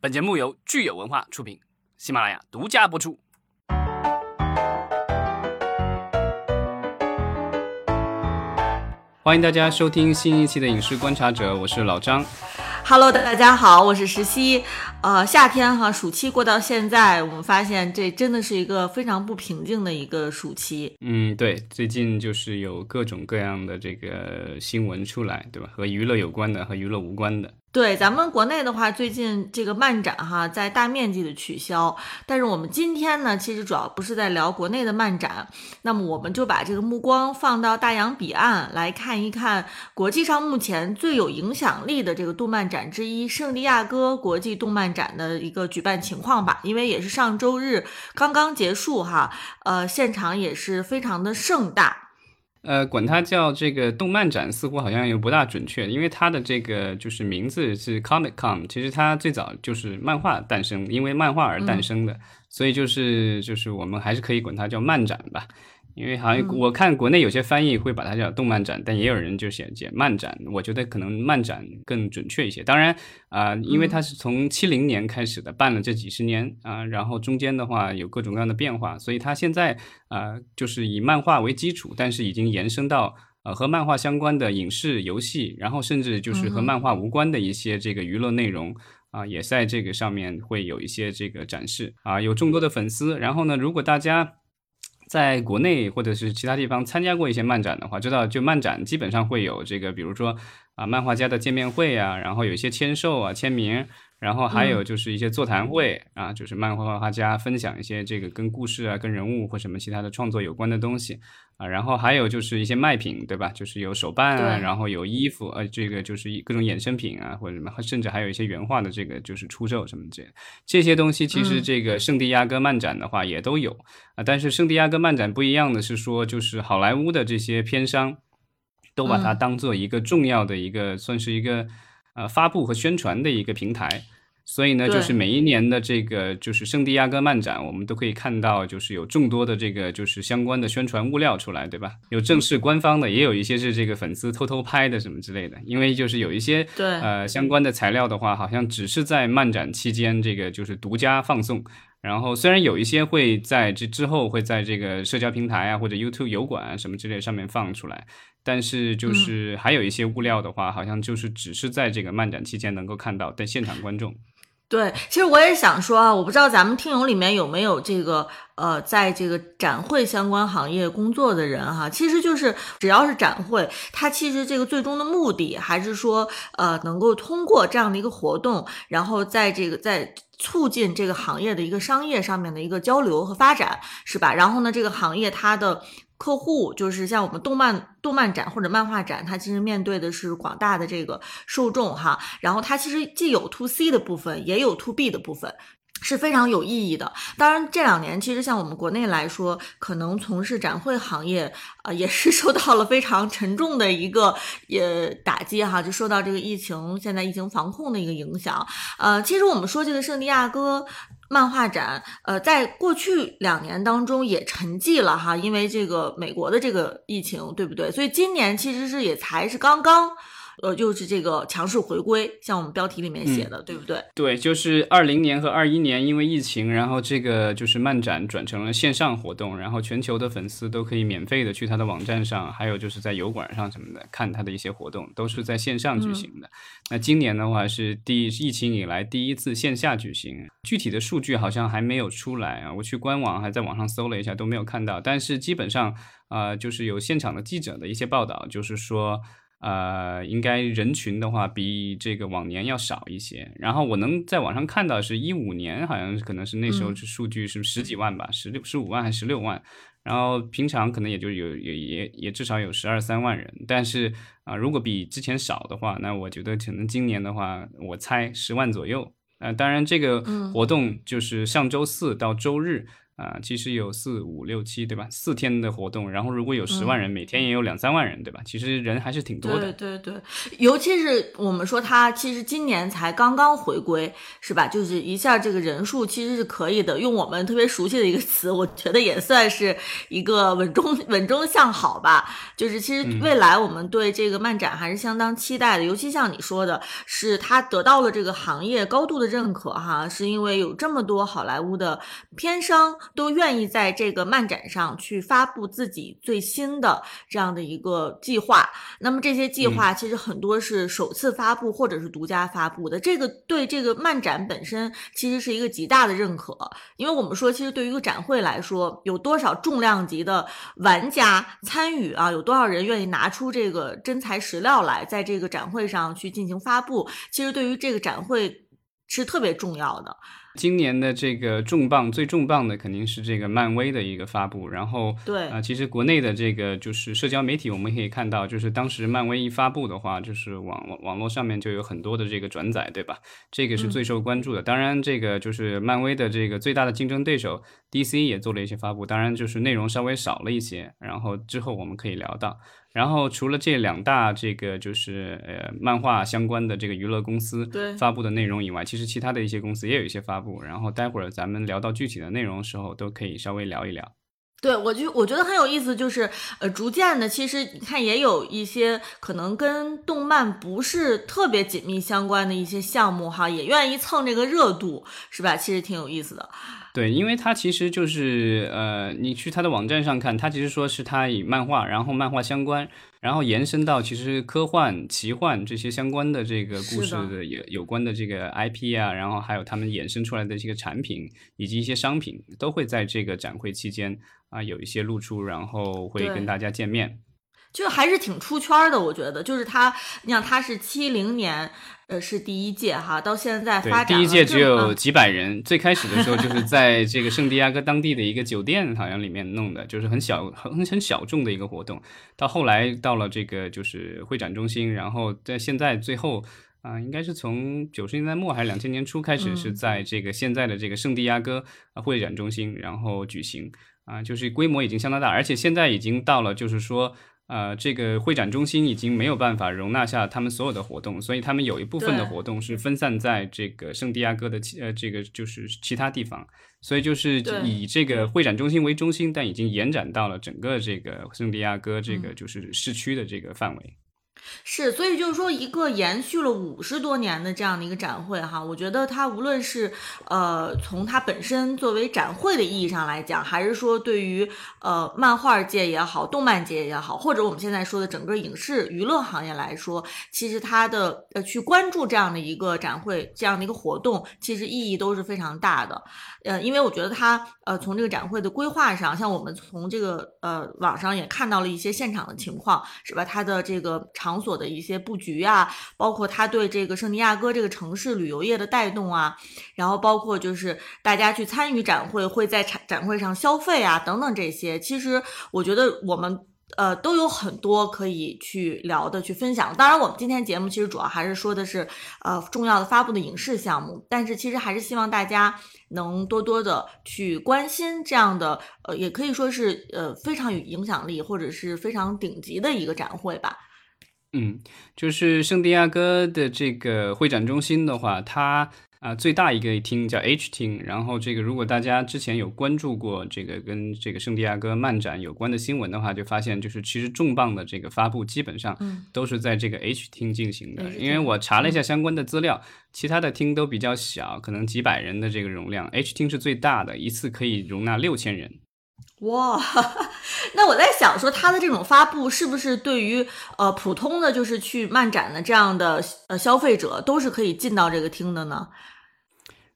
本节目由聚友文化出品，喜马拉雅独家播出。欢迎大家收听新一期的《影视观察者》，我是老张。Hello，大家好，我是石溪。呃，夏天哈，暑期过到现在，我们发现这真的是一个非常不平静的一个暑期。嗯，对，最近就是有各种各样的这个新闻出来，对吧？和娱乐有关的，和娱乐无关的。对，咱们国内的话，最近这个漫展哈在大面积的取消，但是我们今天呢，其实主要不是在聊国内的漫展，那么我们就把这个目光放到大洋彼岸来看一看国际上目前最有影响力的这个动漫展之一——圣地亚哥国际动漫展的一个举办情况吧。因为也是上周日刚刚结束哈，呃，现场也是非常的盛大。呃，管它叫这个动漫展，似乎好像又不大准确，因为它的这个就是名字是 Comic Con，其实它最早就是漫画诞生，因为漫画而诞生的，所以就是就是我们还是可以管它叫漫展吧。因为好像我看国内有些翻译会把它叫动漫展，但也有人就写写漫展。我觉得可能漫展更准确一些。当然啊，因为它是从七零年开始的，办了这几十年啊，然后中间的话有各种各样的变化，所以它现在啊就是以漫画为基础，但是已经延伸到呃和漫画相关的影视、游戏，然后甚至就是和漫画无关的一些这个娱乐内容啊，也在这个上面会有一些这个展示啊，有众多的粉丝。然后呢，如果大家。在国内或者是其他地方参加过一些漫展的话，知道就漫展基本上会有这个，比如说啊漫画家的见面会啊，然后有一些签售啊签名。然后还有就是一些座谈会啊，就是漫画画家分享一些这个跟故事啊、跟人物或什么其他的创作有关的东西啊。然后还有就是一些卖品，对吧？就是有手办啊，然后有衣服，呃，这个就是各种衍生品啊，或者什么，甚至还有一些原画的这个就是出售什么这这些东西，其实这个圣地亚哥漫展的话也都有啊。但是圣地亚哥漫展不一样的是说，就是好莱坞的这些片商都把它当做一个重要的一个，算是一个。呃，发布和宣传的一个平台，所以呢，就是每一年的这个就是圣地亚哥漫展，我们都可以看到，就是有众多的这个就是相关的宣传物料出来，对吧？有正式官方的，也有一些是这个粉丝偷偷拍的什么之类的。因为就是有一些对呃相关的材料的话，好像只是在漫展期间这个就是独家放送。然后虽然有一些会在这之后会在这个社交平台啊或者 YouTube 油管啊什么之类上面放出来。但是就是还有一些物料的话，好像就是只是在这个漫展期间能够看到但现场观众。对，其实我也想说啊，我不知道咱们听友里面有没有这个呃，在这个展会相关行业工作的人哈。其实就是只要是展会，它其实这个最终的目的还是说呃，能够通过这样的一个活动，然后在这个在促进这个行业的一个商业上面的一个交流和发展，是吧？然后呢，这个行业它的。客户就是像我们动漫动漫展或者漫画展，它其实面对的是广大的这个受众哈，然后它其实既有 to C 的部分，也有 to B 的部分，是非常有意义的。当然这两年其实像我们国内来说，可能从事展会行业啊，也是 受到了非常沉重的一个也打击哈，就受到这个疫情现在疫情防控的一个影响。呃，其实我们说这个圣地亚哥。漫画展，呃，在过去两年当中也沉寂了哈，因为这个美国的这个疫情，对不对？所以今年其实是也才是刚刚。呃，就是这个强势回归，像我们标题里面写的，对不对？对，就是二零年和二一年，因为疫情，然后这个就是漫展转成了线上活动，然后全球的粉丝都可以免费的去他的网站上，还有就是在油管上什么的看他的一些活动，都是在线上举行的。那今年的话是第疫情以来第一次线下举行，具体的数据好像还没有出来啊，我去官网还在网上搜了一下都没有看到，但是基本上啊，就是有现场的记者的一些报道，就是说。呃，应该人群的话比这个往年要少一些。然后我能在网上看到是一五年，好像可能是那时候是数据是十几万吧，十六十五万还是十六万。然后平常可能也就有也也也至少有十二三万人。但是啊，如果比之前少的话，那我觉得可能今年的话，我猜十万左右。呃，当然这个活动就是上周四到周日。啊，其实有四五六七，对吧？四天的活动，然后如果有十万人，每天也有两三万人，对吧？其实人还是挺多的。对对对，尤其是我们说他其实今年才刚刚回归，是吧？就是一下这个人数其实是可以的。用我们特别熟悉的一个词，我觉得也算是一个稳中稳中向好吧。就是其实未来我们对这个漫展还是相当期待的，尤其像你说的，是他得到了这个行业高度的认可哈，是因为有这么多好莱坞的片商。都愿意在这个漫展上去发布自己最新的这样的一个计划。那么这些计划其实很多是首次发布或者是独家发布的。这个对这个漫展本身其实是一个极大的认可，因为我们说，其实对于一个展会来说，有多少重量级的玩家参与啊？有多少人愿意拿出这个真材实料来，在这个展会上去进行发布？其实对于这个展会是特别重要的。今年的这个重磅最重磅的肯定是这个漫威的一个发布，然后对啊，其实国内的这个就是社交媒体，我们可以看到，就是当时漫威一发布的话，就是网网网络上面就有很多的这个转载，对吧？这个是最受关注的。当然，这个就是漫威的这个最大的竞争对手 DC 也做了一些发布，当然就是内容稍微少了一些，然后之后我们可以聊到。然后除了这两大这个就是呃漫画相关的这个娱乐公司发布的内容以外，其实其他的一些公司也有一些发布。然后待会儿咱们聊到具体的内容的时候，都可以稍微聊一聊。对，我就我觉得很有意思，就是呃，逐渐的，其实你看也有一些可能跟动漫不是特别紧密相关的一些项目哈，也愿意蹭这个热度，是吧？其实挺有意思的。对，因为它其实就是呃，你去它的网站上看，它其实说是它以漫画，然后漫画相关，然后延伸到其实科幻、奇幻这些相关的这个故事的有有关的这个 IP 啊，然后还有他们衍生出来的这个产品以及一些商品，都会在这个展会期间啊有一些露出，然后会跟大家见面。就还是挺出圈的，我觉得，就是他，你想他是七零年，呃，是第一届哈，到现在发展第一届只有几百人，最开始的时候就是在这个圣地亚哥当地的一个酒店好像里面弄的，就是很小很很小众的一个活动，到后来到了这个就是会展中心，然后在现在最后啊，应该是从九十年代末还是两千年初开始是在这个现在的这个圣地亚哥会展中心然后举行啊，就是规模已经相当大，而且现在已经到了就是说。呃，这个会展中心已经没有办法容纳下他们所有的活动，所以他们有一部分的活动是分散在这个圣地亚哥的其呃这个就是其他地方，所以就是以这个会展中心为中心，但已经延展到了整个这个圣地亚哥这个就是市区的这个范围。是，所以就是说，一个延续了五十多年的这样的一个展会哈，我觉得它无论是呃从它本身作为展会的意义上来讲，还是说对于呃漫画界也好，动漫界也好，或者我们现在说的整个影视娱乐行业来说，其实它的呃去关注这样的一个展会，这样的一个活动，其实意义都是非常大的。呃，因为我觉得它呃从这个展会的规划上，像我们从这个呃网上也看到了一些现场的情况，是吧？它的这个场。场所的一些布局啊，包括他对这个圣地亚哥这个城市旅游业的带动啊，然后包括就是大家去参与展会，会在展展会上消费啊等等这些，其实我觉得我们。呃，都有很多可以去聊的、去分享。当然，我们今天节目其实主要还是说的是，呃，重要的发布的影视项目。但是，其实还是希望大家能多多的去关心这样的，呃，也可以说是呃非常有影响力或者是非常顶级的一个展会吧。嗯，就是圣地亚哥的这个会展中心的话，它啊最大一个厅叫 H 厅。然后这个如果大家之前有关注过这个跟这个圣地亚哥漫展有关的新闻的话，就发现就是其实重磅的这个发布基本上都是在这个 H 厅进行的。因为我查了一下相关的资料，其他的厅都比较小，可能几百人的这个容量，H 厅是最大的，一次可以容纳六千人。哇，那我在想说，它的这种发布是不是对于呃普通的就是去漫展的这样的呃消费者都是可以进到这个厅的呢？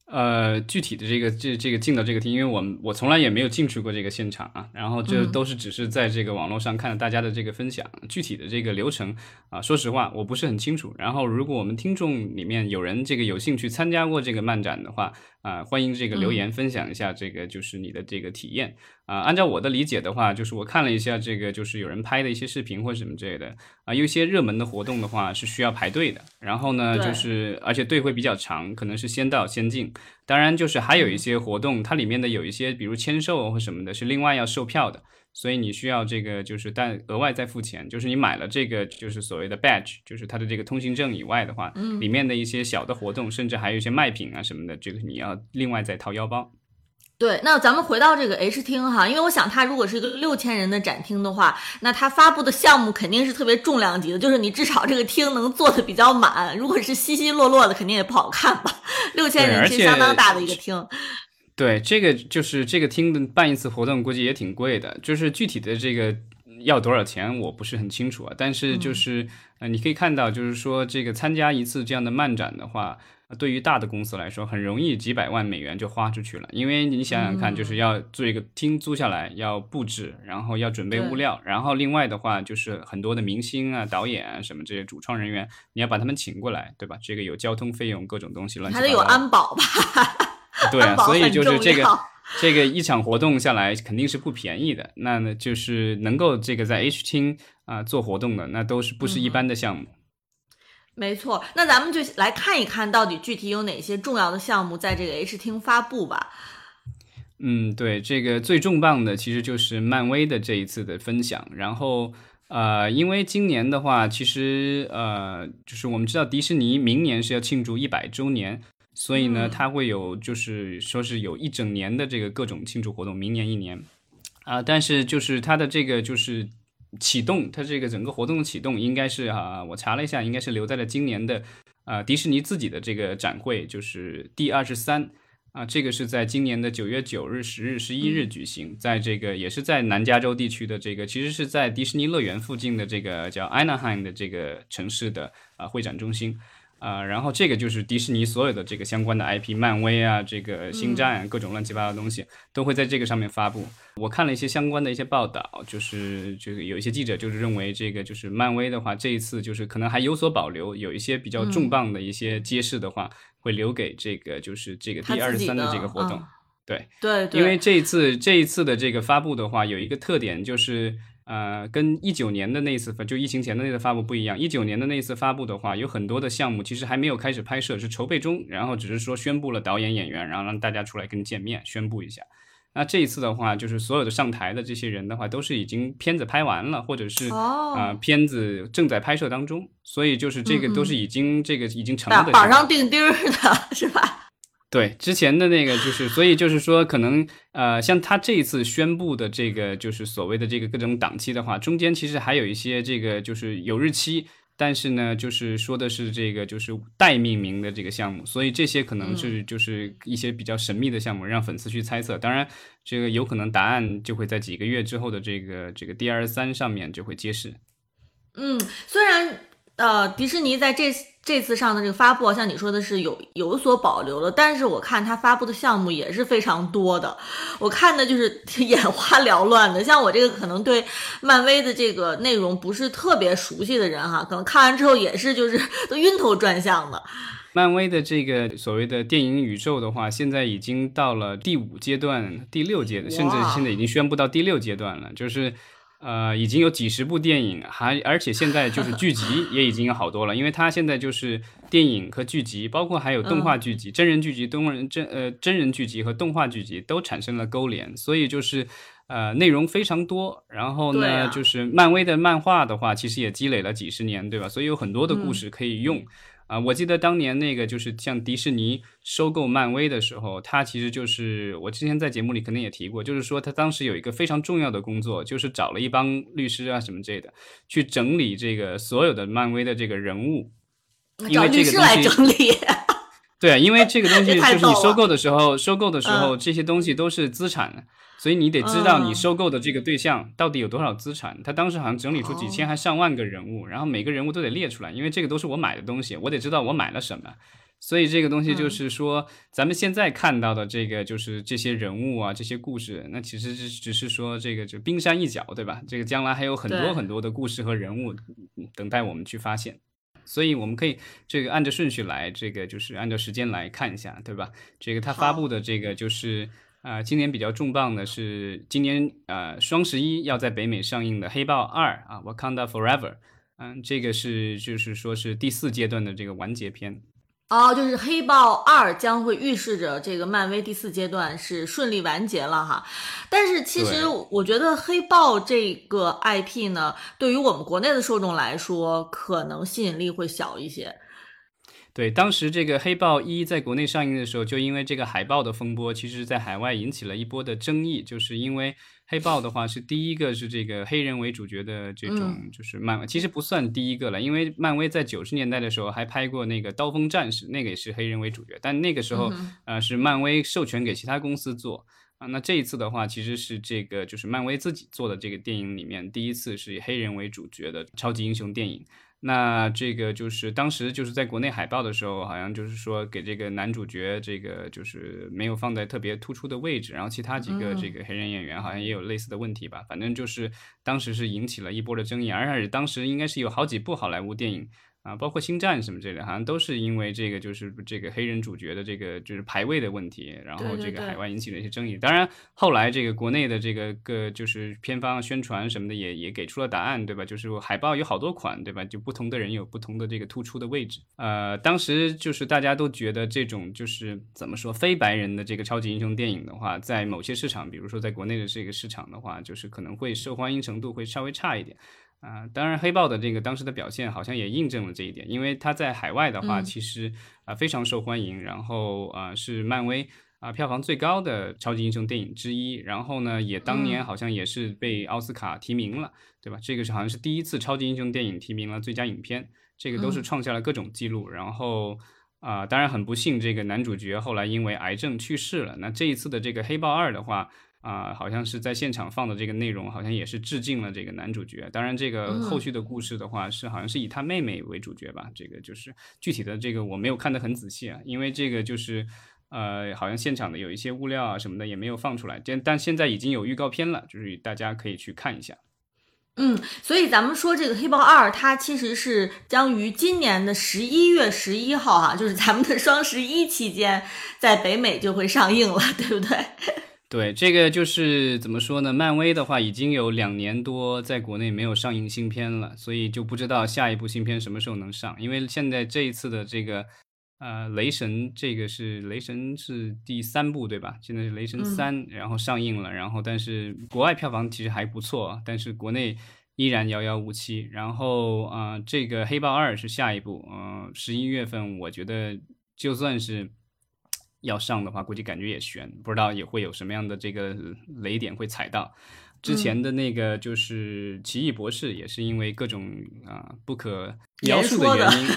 呃，具体的这个这这个进到这个厅，因为我们我从来也没有进去过这个现场啊，然后这都是只是在这个网络上看到大家的这个分享，具体的这个流程啊，说实话我不是很清楚。然后如果我们听众里面有人这个有兴趣参加过这个漫展的话啊，欢迎这个留言分享一下这个就是你的这个体验。啊，按照我的理解的话，就是我看了一下这个，就是有人拍的一些视频或者什么之类的啊，有一些热门的活动的话是需要排队的，然后呢，就是而且队会比较长，可能是先到先进。当然，就是还有一些活动，它里面的有一些，比如签售或什么的，是另外要售票的，所以你需要这个就是但额外再付钱，就是你买了这个就是所谓的 badge，就是它的这个通行证以外的话，嗯里面的一些小的活动，甚至还有一些卖品啊什么的，这个你要另外再掏腰包。对，那咱们回到这个 H 厅哈，因为我想它如果是一个六千人的展厅的话，那它发布的项目肯定是特别重量级的，就是你至少这个厅能坐的比较满。如果是稀稀落落的，肯定也不好看吧？六千人是相当大的一个厅。对，这个就是这个厅的办一次活动估计也挺贵的，就是具体的这个要多少钱我不是很清楚啊。但是就是呃，你可以看到，就是说这个参加一次这样的漫展的话。对于大的公司来说，很容易几百万美元就花出去了。因为你想想看，就是要做一个厅租下来，要布置，然后要准备物料，然后另外的话就是很多的明星啊、导演啊什么这些主创人员，你要把他们请过来，对吧？这个有交通费用，各种东西乱七八糟。还得有安保吧？对啊，所以就是这个这个一场活动下来肯定是不便宜的。那呢，就是能够这个在 H 厅啊做活动的，那都是不是一般的项目。没错，那咱们就来看一看到底具体有哪些重要的项目在这个 H 厅发布吧。嗯，对，这个最重磅的其实就是漫威的这一次的分享。然后，呃，因为今年的话，其实呃，就是我们知道迪士尼明年是要庆祝一百周年，所以呢，它会有就是说是有一整年的这个各种庆祝活动，明年一年啊，但是就是它的这个就是。启动它这个整个活动的启动应该是啊，我查了一下，应该是留在了今年的啊迪士尼自己的这个展会，就是第二十三啊，这个是在今年的九月九日、十日、十一日举行，在这个也是在南加州地区的这个，其实是在迪士尼乐园附近的这个叫 Anaheim 的这个城市的啊会展中心。啊，然后这个就是迪士尼所有的这个相关的 IP，漫威啊，这个星战，各种乱七八糟的东西都会在这个上面发布。我看了一些相关的一些报道，就是就是有一些记者就是认为这个就是漫威的话，这一次就是可能还有所保留，有一些比较重磅的一些揭示的话，会留给这个就是这个第二十三的这个活动。对对，因为这一次这一次的这个发布的话，有一个特点就是。呃，跟一九年的那次发就疫情前的那次发布不一样。一九年的那次发布的话，有很多的项目其实还没有开始拍摄，是筹备中，然后只是说宣布了导演、演员，然后让大家出来跟见面，宣布一下。那这一次的话，就是所有的上台的这些人的话，都是已经片子拍完了，或者是啊片子正在拍摄当中，所以就是这个都是已经这个已经成了板上钉钉的 是吧？对，之前的那个就是，所以就是说，可能呃，像他这一次宣布的这个，就是所谓的这个各种档期的话，中间其实还有一些这个就是有日期，但是呢，就是说的是这个就是待命名的这个项目，所以这些可能是就是一些比较神秘的项目，让粉丝去猜测。当然，这个有可能答案就会在几个月之后的这个这个 D R 三上面就会揭示。嗯，虽然呃，迪士尼在这。这次上的这个发布，像你说的是有有所保留了，但是我看他发布的项目也是非常多的，我看的就是 眼花缭乱的。像我这个可能对漫威的这个内容不是特别熟悉的人哈，可能看完之后也是就是 都晕头转向的。漫威的这个所谓的电影宇宙的话，现在已经到了第五阶段、第六阶段，甚至现在已经宣布到第六阶段了，就是。呃，已经有几十部电影，还而且现在就是剧集 也已经有好多了，因为它现在就是电影和剧集，包括还有动画剧集、真人剧集、动人真呃真人剧集和动画剧集都产生了勾连，所以就是呃内容非常多。然后呢，就是漫威的漫画的话，其实也积累了几十年，对吧？所以有很多的故事可以用。啊，我记得当年那个就是像迪士尼收购漫威的时候，他其实就是我之前在节目里肯定也提过，就是说他当时有一个非常重要的工作，就是找了一帮律师啊什么之类的，去整理这个所有的漫威的这个人物，因为这个东西整理。对啊，因为这个东 西就是你收购的时候，收购的时候这些东西都是资产。所以你得知道你收购的这个对象到底有多少资产。他当时好像整理出几千还上万个人物，然后每个人物都得列出来，因为这个都是我买的东西，我得知道我买了什么。所以这个东西就是说，咱们现在看到的这个就是这些人物啊，这些故事，那其实只只是说这个就冰山一角，对吧？这个将来还有很多很多的故事和人物等待我们去发现。所以我们可以这个按照顺序来，这个就是按照时间来看一下，对吧？这个他发布的这个就是。啊，今年比较重磅的是今年呃双十一要在北美上映的《黑豹二》啊，《Wakanda Forever》。嗯，这个是就是说是第四阶段的这个完结篇。哦，就是《黑豹二》将会预示着这个漫威第四阶段是顺利完结了哈。但是其实我觉得《黑豹》这个 IP 呢，对于我们国内的受众来说，可能吸引力会小一些。对，当时这个《黑豹一》在国内上映的时候，就因为这个海报的风波，其实在海外引起了一波的争议，就是因为。黑豹的话是第一个是这个黑人为主角的这种就是漫威，其实不算第一个了，因为漫威在九十年代的时候还拍过那个刀锋战士，那个也是黑人为主角，但那个时候呃是漫威授权给其他公司做啊。那这一次的话，其实是这个就是漫威自己做的这个电影里面第一次是以黑人为主角的超级英雄电影。那这个就是当时就是在国内海报的时候，好像就是说给这个男主角这个就是没有放在特别突出的位置，然后其他几个这个黑人演员好像也有类似的问题吧，反正就是当时是引起了一波的争议，而且当时应该是有好几部好莱坞电影。啊，包括星战什么之类的，好像都是因为这个，就是这个黑人主角的这个就是排位的问题，然后这个海外引起了一些争议。当然，后来这个国内的这个个就是片方宣传什么的也也给出了答案，对吧？就是海报有好多款，对吧？就不同的人有不同的这个突出的位置。呃，当时就是大家都觉得这种就是怎么说非白人的这个超级英雄电影的话，在某些市场，比如说在国内的这个市场的话，就是可能会受欢迎程度会稍微差一点。啊，当然，黑豹的这个当时的表现好像也印证了这一点，因为它在海外的话，其实啊非常受欢迎，然后啊是漫威啊票房最高的超级英雄电影之一，然后呢也当年好像也是被奥斯卡提名了，对吧？这个是好像是第一次超级英雄电影提名了最佳影片，这个都是创下了各种记录。然后啊，当然很不幸，这个男主角后来因为癌症去世了。那这一次的这个黑豹二的话。啊，好像是在现场放的这个内容，好像也是致敬了这个男主角。当然，这个后续的故事的话，是好像是以他妹妹为主角吧。这个就是具体的这个我没有看得很仔细啊，因为这个就是呃，好像现场的有一些物料啊什么的也没有放出来。但但现在已经有预告片了，就是大家可以去看一下。嗯，所以咱们说这个《黑豹二》，它其实是将于今年的十一月十一号哈，就是咱们的双十一期间，在北美就会上映了，对不对？对，这个就是怎么说呢？漫威的话已经有两年多在国内没有上映新片了，所以就不知道下一部新片什么时候能上。因为现在这一次的这个，呃，雷神这个是雷神是第三部对吧？现在是雷神三，然后上映了，然后但是国外票房其实还不错，但是国内依然遥遥无期。然后啊，这个黑豹二是下一部，嗯，十一月份，我觉得就算是。要上的话，估计感觉也悬，不知道也会有什么样的这个雷点会踩到。之前的那个就是《奇异博士》，也是因为各种啊 不可描述的原因，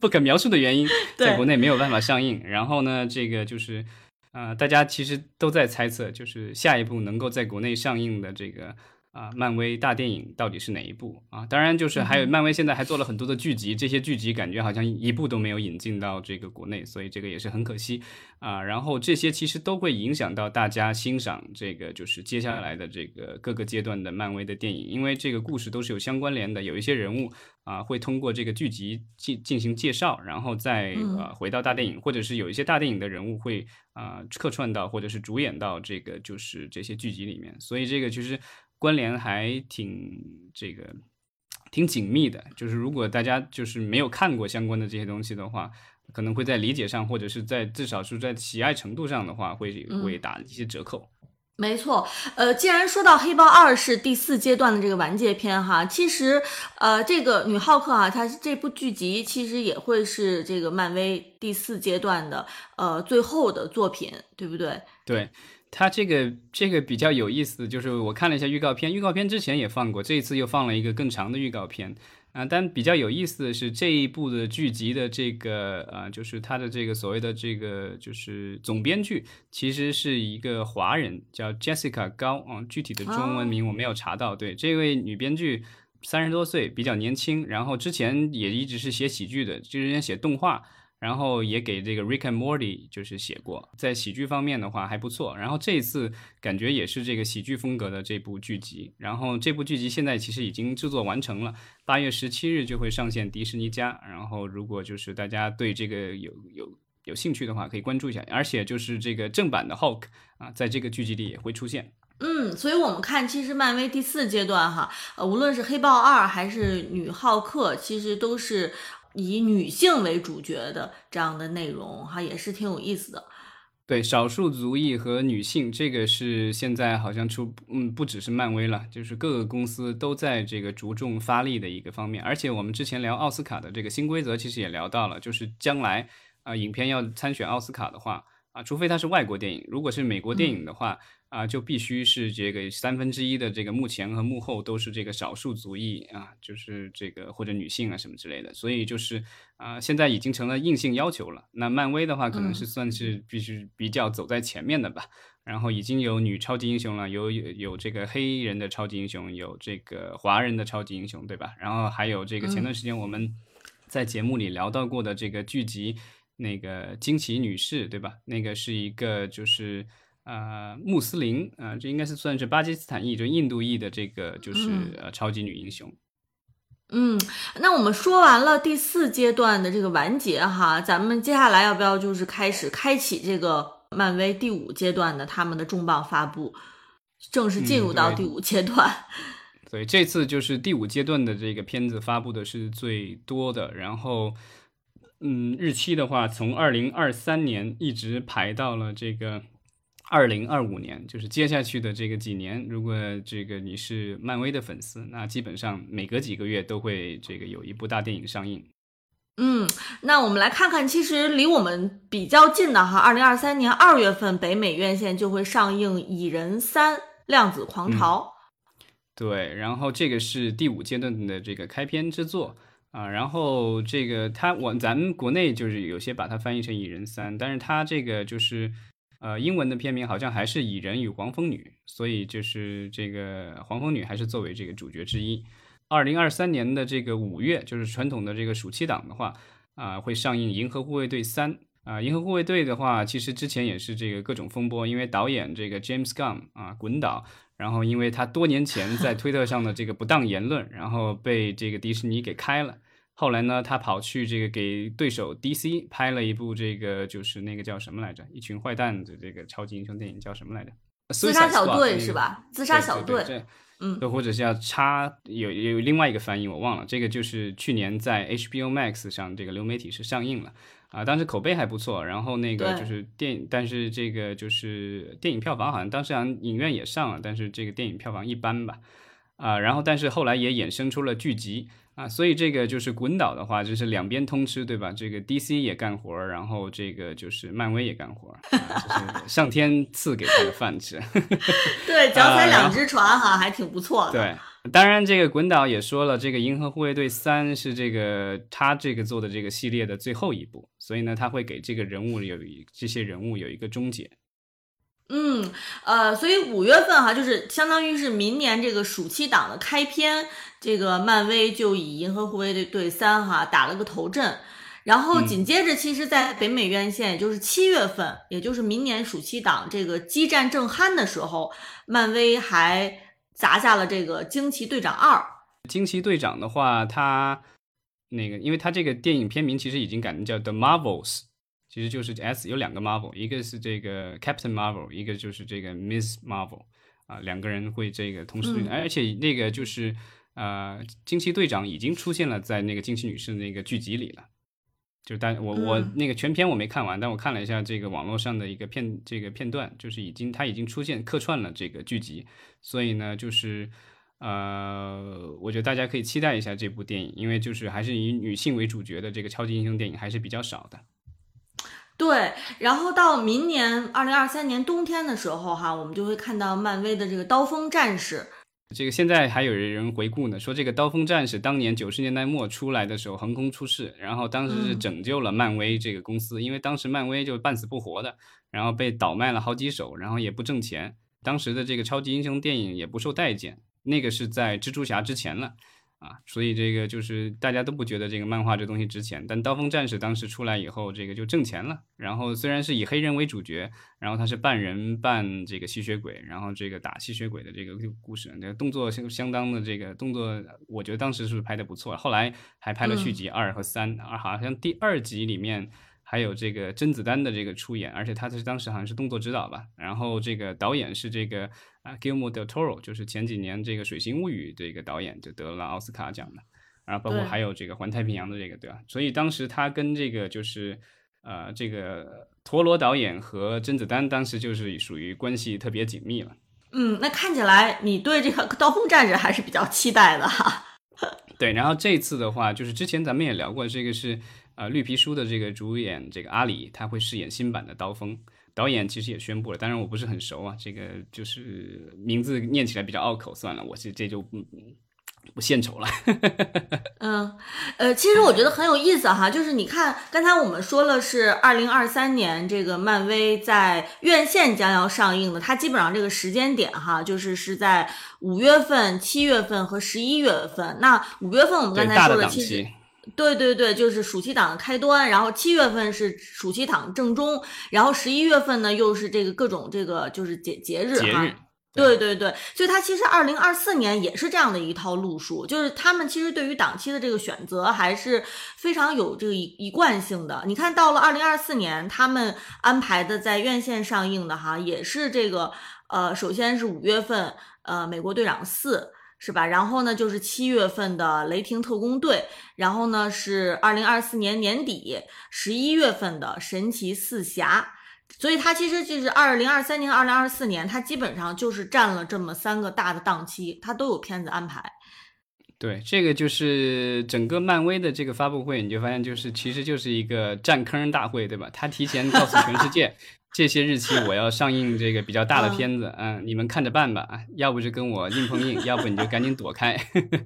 不可描述的原因，在国内没有办法上映。然后呢，这个就是啊，大家其实都在猜测，就是下一部能够在国内上映的这个。啊，漫威大电影到底是哪一部啊？当然，就是还有漫威现在还做了很多的剧集，这些剧集感觉好像一部都没有引进到这个国内，所以这个也是很可惜啊。然后这些其实都会影响到大家欣赏这个就是接下来的这个各个阶段的漫威的电影，因为这个故事都是有相关联的，有一些人物啊会通过这个剧集进进行介绍，然后再呃回到大电影，或者是有一些大电影的人物会啊客串到或者是主演到这个就是这些剧集里面，所以这个其实。关联还挺这个挺紧密的，就是如果大家就是没有看过相关的这些东西的话，可能会在理解上或者是在至少是在喜爱程度上的话，会会打一些折扣。没错，呃，既然说到《黑豹二》是第四阶段的这个完结篇哈，其实呃，这个女浩克啊，它这部剧集其实也会是这个漫威第四阶段的呃最后的作品，对不对？对。它这个这个比较有意思，就是我看了一下预告片，预告片之前也放过，这一次又放了一个更长的预告片啊。但比较有意思的是，这一部的剧集的这个呃，就是它的这个所谓的这个就是总编剧，其实是一个华人，叫 Jessica 高啊。具体的中文名我没有查到。对，这位女编剧三十多岁，比较年轻，然后之前也一直是写喜剧的，就之前写动画。然后也给这个 Rick and Morty 就是写过，在喜剧方面的话还不错。然后这一次感觉也是这个喜剧风格的这部剧集。然后这部剧集现在其实已经制作完成了，八月十七日就会上线迪士尼家。然后如果就是大家对这个有有有兴趣的话可以关注一下。而且就是这个正版的 Hulk 啊，在这个剧集里也会出现。嗯，所以我们看，其实漫威第四阶段哈，呃，无论是黑豹二还是女浩克，其实都是以女性为主角的这样的内容哈，也是挺有意思的。对，少数族裔和女性，这个是现在好像出，嗯，不只是漫威了，就是各个公司都在这个着重发力的一个方面。而且我们之前聊奥斯卡的这个新规则，其实也聊到了，就是将来啊，影片要参选奥斯卡的话啊，除非它是外国电影，如果是美国电影的话。啊，就必须是这个三分之一的这个幕前和幕后都是这个少数族裔啊，就是这个或者女性啊什么之类的，所以就是啊，现在已经成了硬性要求了。那漫威的话，可能是算是必须比较走在前面的吧。然后已经有女超级英雄了，有有有这个黑人的超级英雄，有这个华人的超级英雄，对吧？然后还有这个前段时间我们在节目里聊到过的这个剧集，那个惊奇女士，对吧？那个是一个就是。呃，穆斯林啊，这应该是算是巴基斯坦裔，就印度裔的这个就是呃超级女英雄。嗯，那我们说完了第四阶段的这个完结哈，咱们接下来要不要就是开始开启这个漫威第五阶段的他们的重磅发布，正式进入到第五阶段。对，这次就是第五阶段的这个片子发布的是最多的，然后嗯，日期的话从二零二三年一直排到了这个。二零二五年就是接下去的这个几年，如果这个你是漫威的粉丝，那基本上每隔几个月都会这个有一部大电影上映。嗯，那我们来看看，其实离我们比较近的哈，二零二三年二月份北美院线就会上映《蚁人三：量子狂潮》。对，然后这个是第五阶段的这个开篇之作啊，然后这个它我咱们国内就是有些把它翻译成《蚁人三》，但是它这个就是。呃，英文的片名好像还是《蚁人与黄蜂女》，所以就是这个黄蜂女还是作为这个主角之一。二零二三年的这个五月，就是传统的这个暑期档的话，啊，会上映《银河护卫队三》啊，《银河护卫队》的话，其实之前也是这个各种风波，因为导演这个 James Gunn 啊，滚导，然后因为他多年前在推特上的这个不当言论，然后被这个迪士尼给开了。后来呢，他跑去这个给对手 DC 拍了一部这个就是那个叫什么来着？一群坏蛋的这个超级英雄电影叫什么来着？自杀小队是吧？自杀小队，嗯，又或者是要插有有另外一个翻译我忘了。这个就是去年在 HBO Max 上这个流媒体是上映了啊，当时口碑还不错。然后那个就是电影，但是这个就是电影票房好像当时好像影院也上了，但是这个电影票房一般吧啊。然后但是后来也衍生出了剧集。啊，所以这个就是滚导的话，就是两边通吃，对吧？这个 DC 也干活儿，然后这个就是漫威也干活儿，就是上天赐给他的饭吃。对，脚踩两只船哈，还挺不错的。对，当然这个滚导也说了，这个《银河护卫队三》是这个他这个做的这个系列的最后一部，所以呢，他会给这个人物有一这些人物有一个终结。嗯，呃，所以五月份哈，就是相当于是明年这个暑期档的开篇，这个漫威就以《银河护卫队队三》哈打了个头阵，然后紧接着，其实，在北美院线，也就是七月份，也就是明年暑期档这个激战正酣的时候，漫威还砸下了这个《惊奇队长二》。惊奇队长的话，他那个，因为他这个电影片名其实已经改名叫《The Marvels》。其实就是 S 有两个 Marvel，一个是这个 Captain Marvel，一个就是这个 Miss Marvel，啊，两个人会这个同时，而且那个就是呃，惊奇队长已经出现了在那个惊奇女士那个剧集里了，就但我我那个全篇我没看完，但我看了一下这个网络上的一个片这个片段，就是已经他已经出现客串了这个剧集，所以呢，就是呃，我觉得大家可以期待一下这部电影，因为就是还是以女性为主角的这个超级英雄电影还是比较少的。对，然后到明年二零二三年冬天的时候，哈，我们就会看到漫威的这个刀锋战士。这个现在还有人回顾呢，说这个刀锋战士当年九十年代末出来的时候横空出世，然后当时是拯救了漫威这个公司，因为当时漫威就半死不活的，然后被倒卖了好几手，然后也不挣钱，当时的这个超级英雄电影也不受待见，那个是在蜘蛛侠之前了。啊，所以这个就是大家都不觉得这个漫画这东西值钱，但刀锋战士当时出来以后，这个就挣钱了。然后虽然是以黑人为主角，然后他是半人半这个吸血鬼，然后这个打吸血鬼的这个故事，那个动作相相当的这个动作，我觉得当时是拍的不错。后来还拍了续集二和三，啊，好像第二集里面。还有这个甄子丹的这个出演，而且他是当时好像是动作指导吧。然后这个导演是这个啊 Guillermo del Toro，就是前几年这个《水形物语》这个导演就得了奥斯卡奖的。然后包括还有这个环太平洋的这个，对吧？所以当时他跟这个就是呃这个陀螺导演和甄子丹当时就是属于关系特别紧密了。嗯，那看起来你对这个《刀锋战士》还是比较期待的哈。对，然后这次的话，就是之前咱们也聊过，这个是呃绿皮书的这个主演这个阿里，他会饰演新版的刀锋。导演其实也宣布了，当然我不是很熟啊，这个就是名字念起来比较拗口，算了，我这这就不不献丑了。嗯，呃，其实我觉得很有意思哈，就是你看刚才我们说了是二零二三年这个漫威在院线将要上映的，它基本上这个时间点哈，就是是在五月份、七月份和十一月份。那五月份我们刚才说的其实。对对对，就是暑期档的开端，然后七月份是暑期档正中，然后十一月份呢又是这个各种这个就是节节日哈。对对对，所以它其实二零二四年也是这样的一套路数，就是他们其实对于档期的这个选择还是非常有这个一一贯性的。你看到了二零二四年，他们安排的在院线上映的哈，也是这个呃，首先是五月份呃，美国队长四。是吧？然后呢，就是七月份的《雷霆特工队》，然后呢是二零二四年年底十一月份的《神奇四侠》，所以它其实就是二零二三年、二零二四年，它基本上就是占了这么三个大的档期，它都有片子安排。对，这个就是整个漫威的这个发布会，你就发现就是其实就是一个占坑大会，对吧？他提前告诉全世界。这些日期我要上映这个比较大的片子，嗯，你们看着办吧，要不就跟我硬碰硬，要不你就赶紧躲开。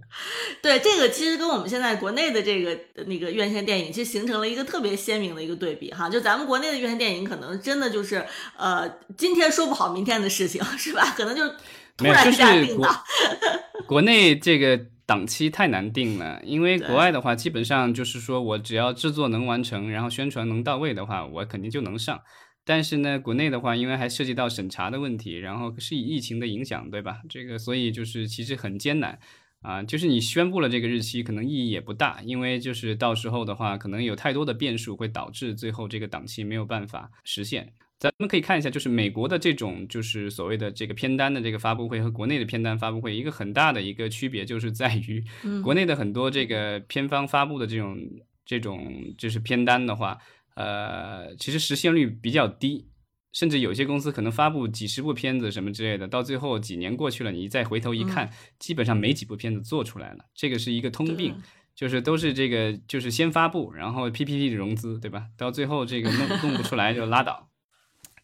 对，这个其实跟我们现在国内的这个那个院线电影，其实形成了一个特别鲜明的一个对比哈。就咱们国内的院线电影，可能真的就是呃，今天说不好明天的事情，是吧？可能就突然下定的。国内这个档期太难定了，因为国外的话，基本上就是说我只要制作能完成，然后宣传能到位的话，我肯定就能上。但是呢，国内的话，因为还涉及到审查的问题，然后是以疫情的影响，对吧？这个所以就是其实很艰难啊。就是你宣布了这个日期，可能意义也不大，因为就是到时候的话，可能有太多的变数会导致最后这个档期没有办法实现。咱们可以看一下，就是美国的这种就是所谓的这个片单的这个发布会和国内的片单发布会一个很大的一个区别，就是在于国内的很多这个片方发布的这种这种就是片单的话。呃，其实实现率比较低，甚至有些公司可能发布几十部片子什么之类的，到最后几年过去了，你再回头一看，基本上没几部片子做出来了。这个是一个通病，就是都是这个，就是先发布，然后 PPT 的融资，对吧？到最后这个弄弄不出来就拉倒。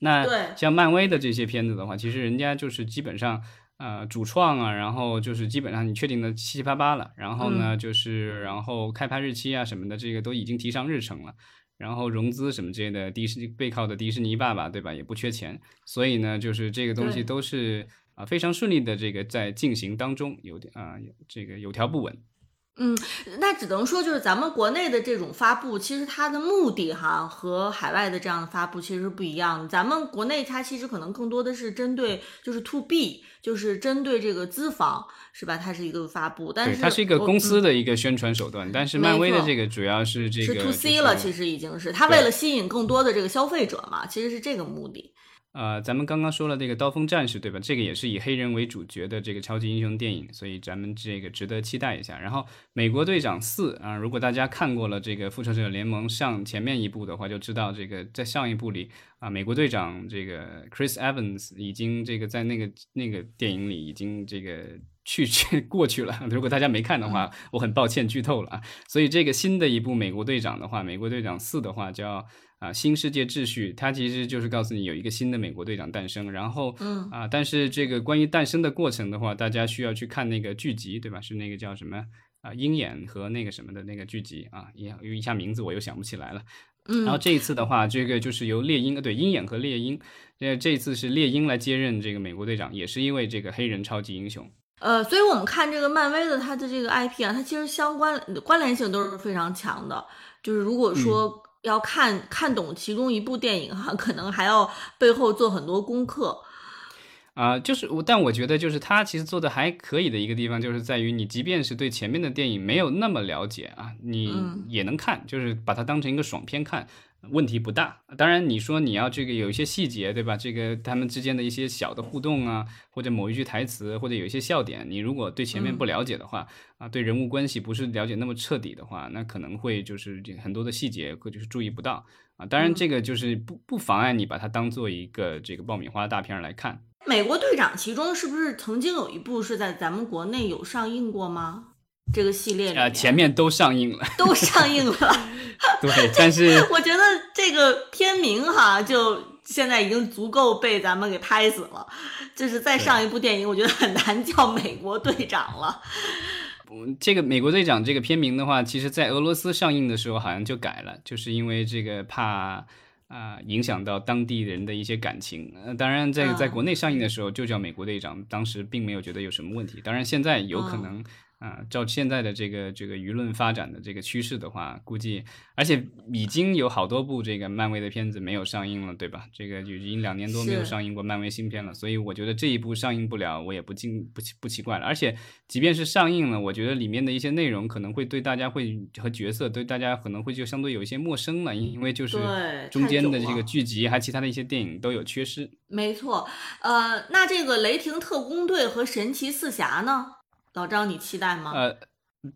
那像漫威的这些片子的话，其实人家就是基本上呃主创啊，然后就是基本上你确定的七七八八了，然后呢就是然后开拍日期啊什么的，这个都已经提上日程了。然后融资什么之类的，迪士尼背靠的迪士尼爸爸，对吧？也不缺钱，所以呢，就是这个东西都是啊非常顺利的，这个在进行当中，有点啊这个有条不紊。嗯，那只能说就是咱们国内的这种发布，其实它的目的哈和海外的这样的发布其实是不一样的。咱们国内它其实可能更多的是针对就是 to B，就是针对这个资方是吧？它是一个发布，但是它是一个公司的一个宣传手段。但是漫威的这个主要是这个是 to C 了，其实已经是它为了吸引更多的这个消费者嘛，其实是这个目的。呃，咱们刚刚说了这个刀锋战士，对吧？这个也是以黑人为主角的这个超级英雄电影，所以咱们这个值得期待一下。然后美国队长四啊，如果大家看过了这个复仇者联盟上前面一部的话，就知道这个在上一部里啊，美国队长这个 Chris Evans 已经这个在那个那个电影里已经这个去去 过去了。如果大家没看的话，我很抱歉剧透了啊。所以这个新的一部美国队长的话，美国队长四的话叫。啊，新世界秩序，它其实就是告诉你有一个新的美国队长诞生，然后，嗯啊，但是这个关于诞生的过程的话，大家需要去看那个剧集，对吧？是那个叫什么啊，鹰眼和那个什么的那个剧集啊，一有一下名字我又想不起来了。嗯，然后这一次的话，这个就是由猎鹰，对，鹰眼和猎鹰，呃，这次是猎鹰来接任这个美国队长，也是因为这个黑人超级英雄。呃，所以我们看这个漫威的它的这个 IP 啊，它其实相关关联性都是非常强的，就是如果说。要看看懂其中一部电影哈，可能还要背后做很多功课啊。就是我，但我觉得就是他其实做的还可以的一个地方，就是在于你即便是对前面的电影没有那么了解啊，你也能看，就是把它当成一个爽片看。问题不大。当然，你说你要这个有一些细节，对吧？这个他们之间的一些小的互动啊，或者某一句台词，或者有一些笑点，你如果对前面不了解的话，啊，对人物关系不是了解那么彻底的话，那可能会就是很多的细节会就是注意不到啊。当然，这个就是不不妨碍你把它当做一个这个爆米花大片来看。美国队长其中是不是曾经有一部是在咱们国内有上映过吗？这个系列啊，前面都上映了，都上映了。对，但是我觉得这个片名哈，就现在已经足够被咱们给拍死了。就是再上一部电影，我觉得很难叫《美国队长》了。嗯这个《美国队长》这个片名的话，其实在俄罗斯上映的时候好像就改了，就是因为这个怕啊影响到当地人的一些感情。呃，当然在在国内上映的时候就叫《美国队长》，当时并没有觉得有什么问题。当然现在有可能。啊，照现在的这个这个舆论发展的这个趋势的话，估计而且已经有好多部这个漫威的片子没有上映了，对吧？这个已经两年多没有上映过漫威新片了，所以我觉得这一部上映不了，我也不惊不奇不奇怪了。而且即便是上映了，我觉得里面的一些内容可能会对大家会和角色对大家可能会就相对有一些陌生了，因为就是中间的这个剧集还其他的一些电影都有缺失。没错，呃，那这个雷霆特工队和神奇四侠呢？老张，你期待吗？呃，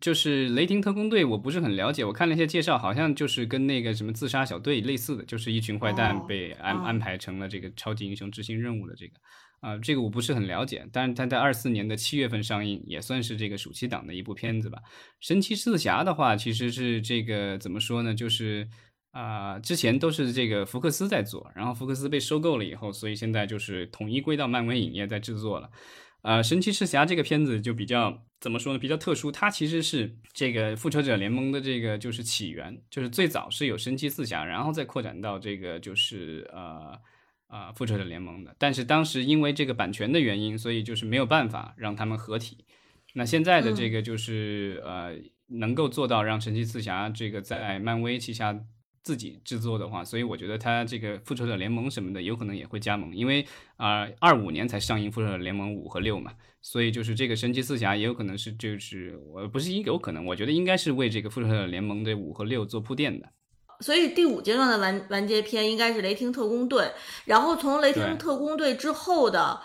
就是雷霆特工队，我不是很了解。我看了一些介绍，好像就是跟那个什么自杀小队类似的，就是一群坏蛋被安安排成了这个超级英雄执行任务的这个。啊，这个我不是很了解。但是他在二四年的七月份上映，也算是这个暑期档的一部片子吧。神奇四侠的话，其实是这个怎么说呢？就是啊，之前都是这个福克斯在做，然后福克斯被收购了以后，所以现在就是统一归到漫威影业在制作了。呃，神奇四侠这个片子就比较怎么说呢？比较特殊，它其实是这个复仇者联盟的这个就是起源，就是最早是有神奇四侠，然后再扩展到这个就是呃呃复仇者联盟的。但是当时因为这个版权的原因，所以就是没有办法让他们合体。那现在的这个就是呃能够做到让神奇四侠这个在漫威旗下。自己制作的话，所以我觉得他这个复仇者联盟什么的有可能也会加盟，因为啊，二五年才上映复仇者联盟五和六嘛，所以就是这个神奇四侠也有可能是就是我不是应有可能，我觉得应该是为这个复仇者联盟的五和六做铺垫的。所以第五阶段的完完结篇应该是雷霆特工队，然后从雷霆特工队之后的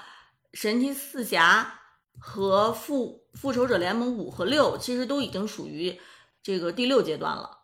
神奇四侠和复复仇者联盟五和六，其实都已经属于这个第六阶段了。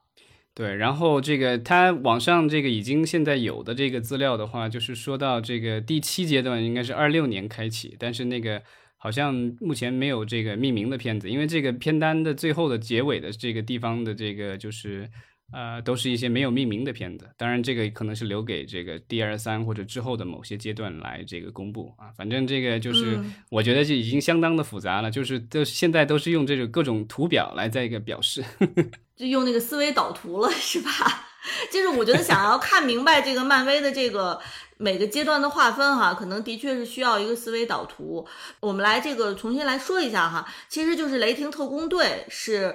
对，然后这个它网上这个已经现在有的这个资料的话，就是说到这个第七阶段应该是二六年开启，但是那个好像目前没有这个命名的片子，因为这个片单的最后的结尾的这个地方的这个就是呃都是一些没有命名的片子，当然这个可能是留给这个第二三或者之后的某些阶段来这个公布啊，反正这个就是我觉得这已经相当的复杂了，就是都现在都是用这种各种图表来在一个表示。就用那个思维导图了，是吧？就是我觉得想要看明白这个漫威的这个每个阶段的划分哈，可能的确是需要一个思维导图。我们来这个重新来说一下哈，其实就是《雷霆特工队》是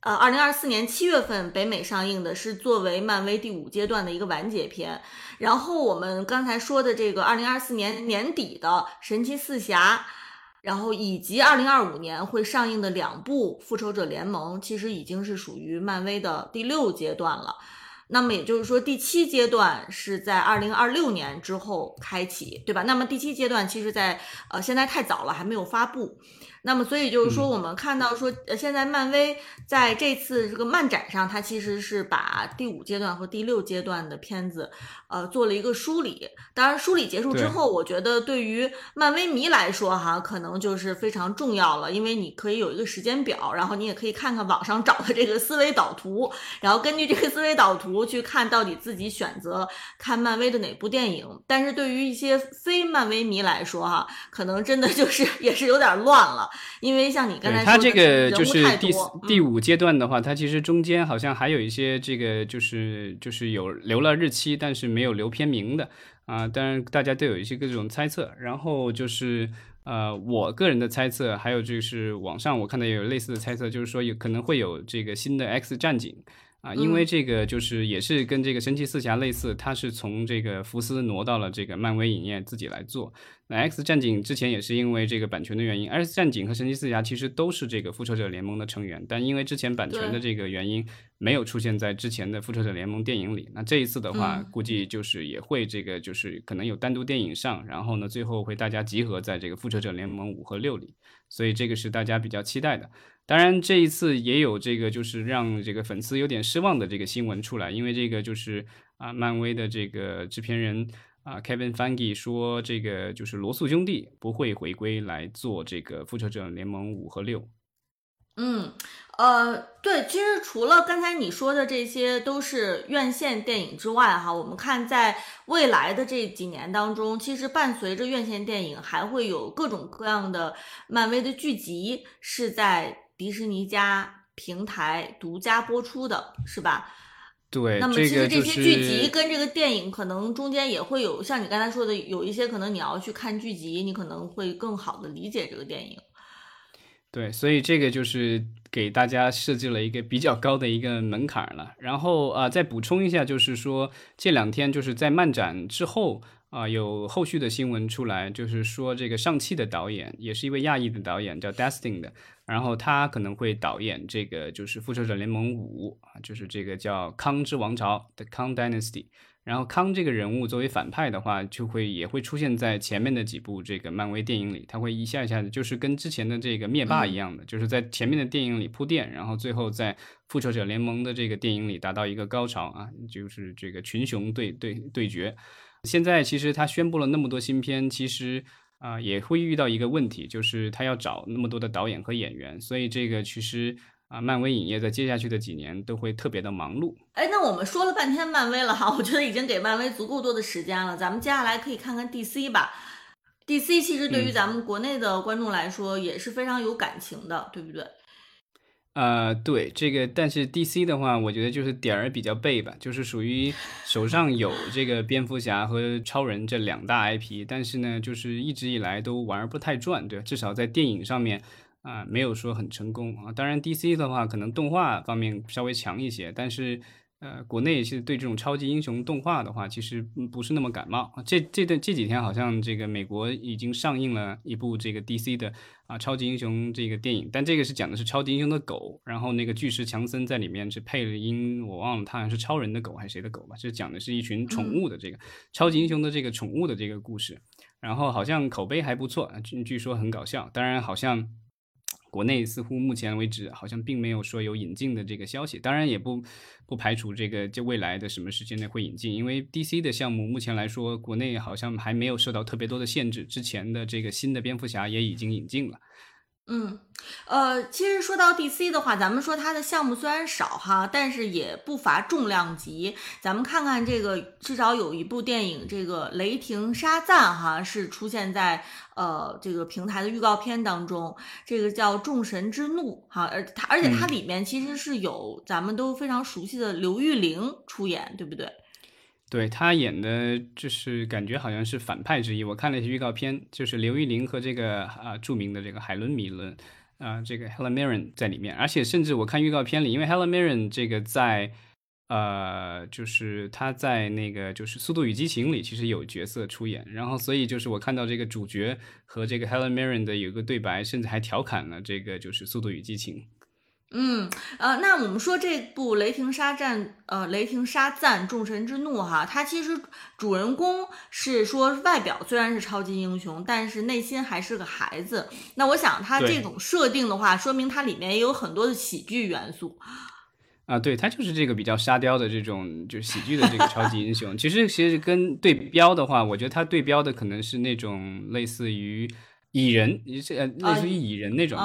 呃二零二四年七月份北美上映的，是作为漫威第五阶段的一个完结篇。然后我们刚才说的这个二零二四年年底的《神奇四侠》。然后以及二零二五年会上映的两部《复仇者联盟》，其实已经是属于漫威的第六阶段了。那么也就是说，第七阶段是在二零二六年之后开启，对吧？那么第七阶段其实，在呃现在太早了，还没有发布。那么，所以就是说，我们看到说，呃，现在漫威在这次这个漫展上，它其实是把第五阶段和第六阶段的片子，呃，做了一个梳理。当然，梳理结束之后，我觉得对于漫威迷来说，哈，可能就是非常重要了，因为你可以有一个时间表，然后你也可以看看网上找的这个思维导图，然后根据这个思维导图去看到底自己选择看漫威的哪部电影。但是对于一些非漫威迷来说，哈，可能真的就是 也是有点乱了。因为像你刚才说的，他这个就是第第五阶段的话，它其实中间好像还有一些这个就是就是有留了日期，但是没有留片名的啊。当然大家都有一些各种猜测。然后就是呃，我个人的猜测，还有就是网上我看到也有类似的猜测，就是说有可能会有这个新的 X 战警啊，因为这个就是也是跟这个神奇四侠类似，它是从这个福斯挪到了这个漫威影业自己来做。那 X 战警之前也是因为这个版权的原因，X 战警和神奇四侠其实都是这个复仇者联盟的成员，但因为之前版权的这个原因，没有出现在之前的复仇者联盟电影里。那这一次的话，估计就是也会这个就是可能有单独电影上，然后呢，最后会大家集合在这个复仇者联盟五和六里，所以这个是大家比较期待的。当然，这一次也有这个，就是让这个粉丝有点失望的这个新闻出来，因为这个就是啊，漫威的这个制片人啊，Kevin Feige 说，这个就是罗素兄弟不会回归来做这个复仇者联盟五和六。嗯，呃，对，其实除了刚才你说的这些都是院线电影之外，哈，我们看在未来的这几年当中，其实伴随着院线电影，还会有各种各样的漫威的剧集是在。迪士尼家平台独家播出的是吧？对，那么其实这些剧集跟这个电影可能中间也会有，像你刚才说的，有一些可能你要去看剧集，你可能会更好的理解这个电影。对，所以这个就是给大家设计了一个比较高的一个门槛了。然后啊，再补充一下，就是说这两天就是在漫展之后。啊，有后续的新闻出来，就是说这个上汽的导演也是一位亚裔的导演，叫 Destin 的，然后他可能会导演这个就是复仇者联盟五啊，就是这个叫康之王朝 The Kang Dynasty。然后康这个人物作为反派的话，就会也会出现在前面的几部这个漫威电影里，他会一下一下的就是跟之前的这个灭霸一样的，就是在前面的电影里铺垫，然后最后在复仇者联盟的这个电影里达到一个高潮啊，就是这个群雄对对对决。现在其实他宣布了那么多新片，其实啊也会遇到一个问题，就是他要找那么多的导演和演员，所以这个其实啊漫威影业在接下去的几年都会特别的忙碌。哎，那我们说了半天漫威了哈，我觉得已经给漫威足够多的时间了，咱们接下来可以看看 DC 吧。DC 其实对于咱们国内的观众来说也是非常有感情的，对不对？呃，对这个，但是 DC 的话，我觉得就是点儿比较背吧，就是属于手上有这个蝙蝠侠和超人这两大 IP，但是呢，就是一直以来都玩不太转，对至少在电影上面啊，没有说很成功啊。当然，DC 的话，可能动画方面稍微强一些，但是。呃，国内是对这种超级英雄动画的话，其实不是那么感冒。这这段这几天好像这个美国已经上映了一部这个 DC 的啊超级英雄这个电影，但这个是讲的是超级英雄的狗，然后那个巨石强森在里面是配了音，我忘了他好像是超人的狗还是谁的狗吧，就讲的是一群宠物的这个超级英雄的这个宠物的这个故事，然后好像口碑还不错，据据说很搞笑，当然好像。国内似乎目前为止好像并没有说有引进的这个消息，当然也不不排除这个就未来的什么时间内会引进，因为 DC 的项目目前来说，国内好像还没有受到特别多的限制，之前的这个新的蝙蝠侠也已经引进了。嗯，呃，其实说到 DC 的话，咱们说它的项目虽然少哈，但是也不乏重量级。咱们看看这个，至少有一部电影，这个《雷霆沙赞》哈，是出现在呃这个平台的预告片当中。这个叫《众神之怒》哈，而它而且它里面其实是有咱们都非常熟悉的刘玉玲出演，对不对？对他演的就是感觉好像是反派之一。我看了一些预告片，就是刘玉玲和这个啊著名的这个海伦米伦啊，这个 Helen Mirren 在里面。而且甚至我看预告片里，因为 Helen Mirren 这个在呃，就是他在那个就是《速度与激情》里其实有角色出演，然后所以就是我看到这个主角和这个 Helen Mirren 的有一个对白，甚至还调侃了这个就是《速度与激情》。嗯，呃，那我们说这部《雷霆沙战》呃，《雷霆沙赞：众神之怒》哈，它其实主人公是说外表虽然是超级英雄，但是内心还是个孩子。那我想它这种设定的话，说明它里面也有很多的喜剧元素。啊，对，他就是这个比较沙雕的这种就是喜剧的这个超级英雄。其实其实跟对标的话，我觉得它对标的可能是那种类似于蚁人，呃，类似于蚁人那种。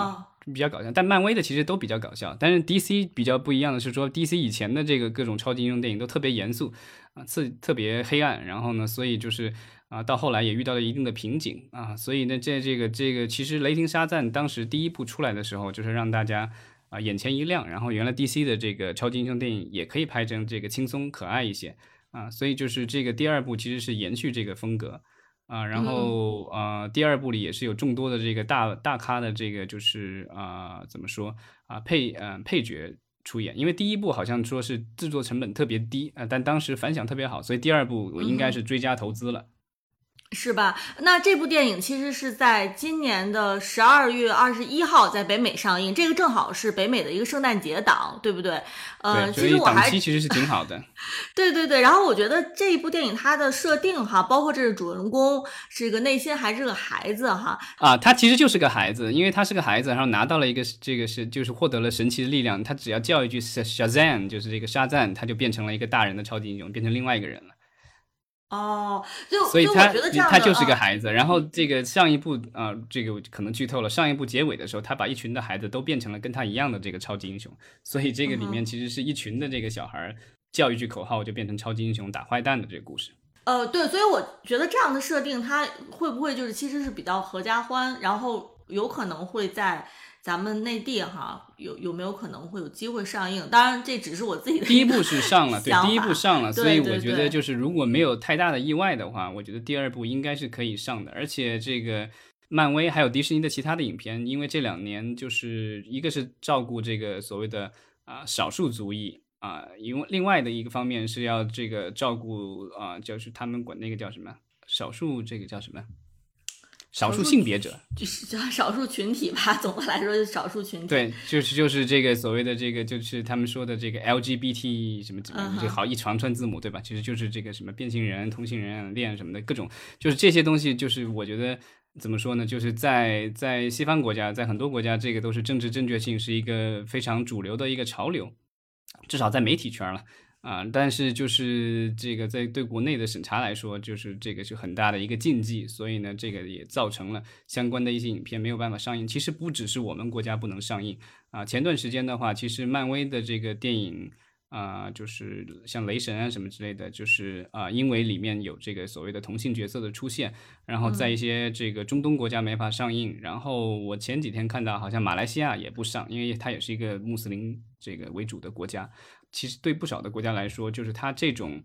比较搞笑，但漫威的其实都比较搞笑。但是 DC 比较不一样的是说，DC 以前的这个各种超级英雄电影都特别严肃啊，特特别黑暗。然后呢，所以就是啊，到后来也遇到了一定的瓶颈啊。所以呢，这这个这个其实《雷霆沙赞》当时第一部出来的时候，就是让大家啊眼前一亮。然后原来 DC 的这个超级英雄电影也可以拍成这个轻松可爱一些啊。所以就是这个第二部其实是延续这个风格。啊，然后呃，第二部里也是有众多的这个大大咖的这个就是啊，怎么说啊配呃配角出演，因为第一部好像说是制作成本特别低啊，但当时反响特别好，所以第二部我应该是追加投资了。是吧？那这部电影其实是在今年的十二月二十一号在北美上映，这个正好是北美的一个圣诞节档，对不对？呃，其实我还档期其实是挺好的。对对对，然后我觉得这一部电影它的设定哈，包括这个主人公是个内心还是个孩子哈。啊，他其实就是个孩子，因为他是个孩子，然后拿到了一个这个是就是获得了神奇的力量，他只要叫一句 Shazam，就是这个沙赞，他就变成了一个大人的超级英雄，变成另外一个人了。哦，就所以他他就是个啊孩子，然后这个上一部啊、这个可能剧透了。上一部结尾的时候，他把一群的孩子都变成了跟他一样的这个超级英雄，所以这个里面其实是一群的这个小孩儿叫一句口号就变成超级英雄打坏蛋的这个故事。呃，对，所以我觉得这样的设定，它会不会就是其实是比较合家欢，然后有可能会在咱们内地哈，有有没有可能会有机会上映？当然，这只是我自己的第一部是上了，对，第一部上了，所以我觉得就是如果没有太大的意外的话，我觉得第二部应该是可以上的。而且这个漫威还有迪士尼的其他的影片，因为这两年就是一个是照顾这个所谓的啊、少数族裔啊，因为另外的一个方面是要这个照顾啊、就是他们管那个叫什么少数这个叫什么少数性别者，就是叫 少数群体吧，总的来说是少数群体。对，就是就是这个所谓的这个，就是他们说的这个 LGBT 什么什么，就好一长串字母，对吧？其实就是这个什么变性人、同性人、恋什么的各种，就是这些东西，就是我觉得怎么说呢？就是在在西方国家，在很多国家，这个都是政治正确性是一个非常主流的一个潮流，至少在媒体圈了。啊，但是就是这个在对国内的审查来说，就是这个是很大的一个禁忌，所以呢，这个也造成了相关的一些影片没有办法上映。其实不只是我们国家不能上映啊，前段时间的话，其实漫威的这个电影啊，就是像雷神啊什么之类的，就是啊，因为里面有这个所谓的同性角色的出现，然后在一些这个中东国家没法上映。然后我前几天看到，好像马来西亚也不上，因为它也是一个穆斯林这个为主的国家。其实对不少的国家来说，就是它这种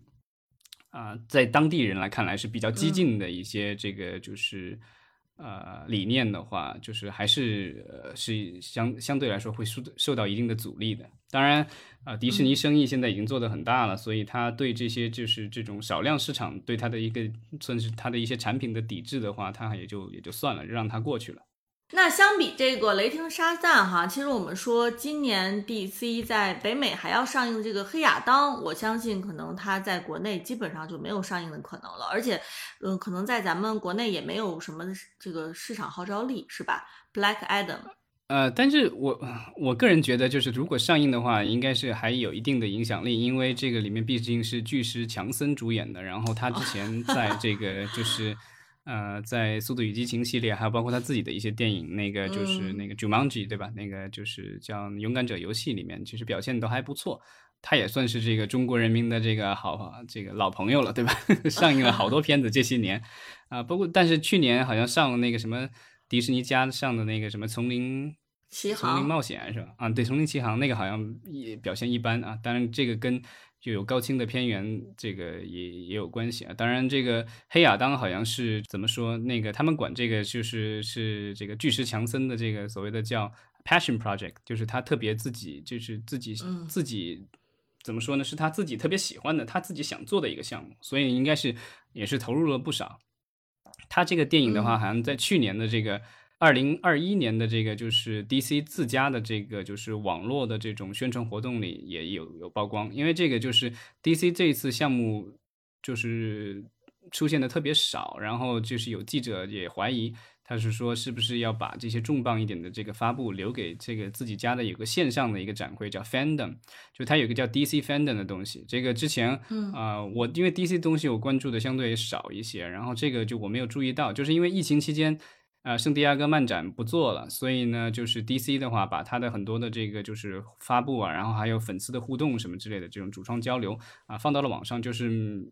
啊、在当地人来看来是比较激进的一些这个就是。呃，理念的话，就是还是呃是相相对来说会受受到一定的阻力的。当然，啊、迪士尼生意现在已经做得很大了，所以它对这些就是这种少量市场对它的一个算是它的一些产品的抵制的话，它也就也就算了，让它过去了。那相比这个《雷霆沙赞》哈，其实我们说今年 DC 在北美还要上映这个《黑亚当》，我相信可能它在国内基本上就没有上映的可能了，而且，嗯、可能在咱们国内也没有什么这个市场号召力，是吧？Black Adam，呃，但是我我个人觉得，就是如果上映的话，应该是还有一定的影响力，因为这个里面毕竟是巨石强森主演的，然后他之前在这个就是。呃，在《速度与激情》系列，还有包括他自己的一些电影，那个就是嗯那个 Jumanji，对吧？那个就是叫《勇敢者游戏》里面，其实表现都还不错。他也算是这个中国人民的这个好这个老朋友了，对吧？上映了好多片子这些年啊，不过但是去年好像上了那个什么迪士尼家上的那个什么丛林奇丛林，冒险是吧？啊，对，丛林奇航那个好像也表现一般啊。当然，这个跟就有高清的片源这个也也有关系啊。当然，这个黑亚当好像是怎么说？那个他们管这个就是是这个巨石强森的这个所谓的叫 passion project，就是他特别自己就是自己、嗯自己怎么说呢？是他自己特别喜欢的，他自己想做的一个项目，所以应该是也是投入了不少。他这个电影的话，嗯好像在去年的这个二零二一年的这个就是 DC 自家的这个就是网络的这种宣传活动里也有有曝光，因为这个就是 DC 这一次项目就是出现的特别少，然后就是有记者也怀疑。他是说，是不是要把这些重磅一点的这个发布留给这个自己家的有个线上的一个展会，叫 Fandom，就它有个叫 DC Fandom 的东西。这个之前，嗯啊、我因为 DC 东西我关注的相对少一些，然后这个就我没有注意到，就是因为疫情期间，呃，圣地亚哥漫展不做了，所以呢，就是 DC 的话，把它的很多的这个就是发布啊，然后还有粉丝的互动什么之类的这种主创交流啊，放到了网上，就是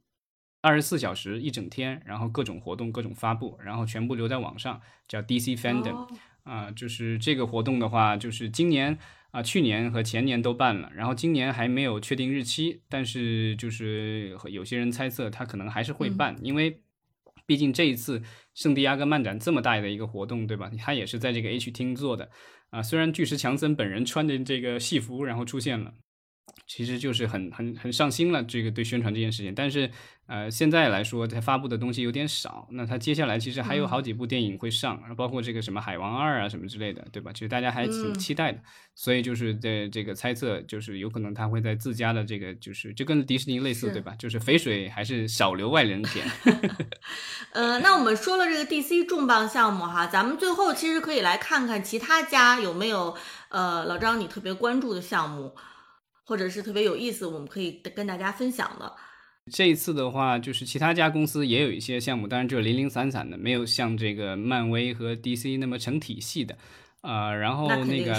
二十四小时一整天，然后各种活动、各种发布，然后全部留在网上，叫 DC Fandom。哦啊，就是这个活动的话，就是今年啊、去年和前年都办了，然后今年还没有确定日期，但是就是有些人猜测他可能还是会办，因为毕竟这一次圣地亚哥漫展这么大的一个活动，对吧？他也是在这个 H 厅做的啊。虽然巨石强森本人穿着这个戏服然后出现了。其实就是很很很上心了，这个对宣传这件事情。但是，呃，现在来说，他发布的东西有点少。那他接下来其实还有好几部电影会上，包括这个什么《海王二》啊什么之类的，对吧？其实大家还挺期待的。所以就是在这个猜测，就是有可能他会在自家的这个，就是就跟迪士尼类似，对吧？就是肥水还是少流外人田。呃，那我们说了这个 DC 重磅项目哈，咱们最后其实可以来看看其他家有没有呃，老张你特别关注的项目。或者是特别有意思，我们可以跟大家分享的。这一次的话，就是其他家公司也有一些项目，当然就是零零散散的，没有像这个漫威和 DC 那么成体系的。啊，然后那个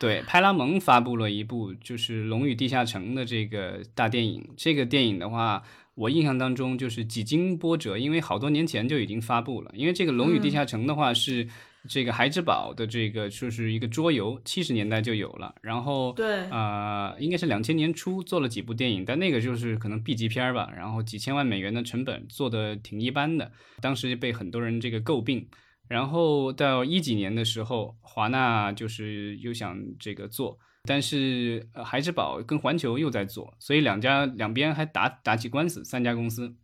对派拉蒙发布了一部就是《龙与地下城》的这个大电影。这个电影的话，我印象当中就是几经波折，因为好多年前就已经发布了。因为这个《龙与地下城》的话是。这个孩之宝的这个就是一个桌游，七十年代就有了，然后对啊，应该是两千年初做了几部电影，但那个就是可能 B 级片吧，然后几千万美元的成本做的挺一般的，当时被很多人这个诟病。然后到一几年的时候，华纳就是又想这个做，但是孩之宝跟环球又在做，所以两家两边还打打起官司，三家公司。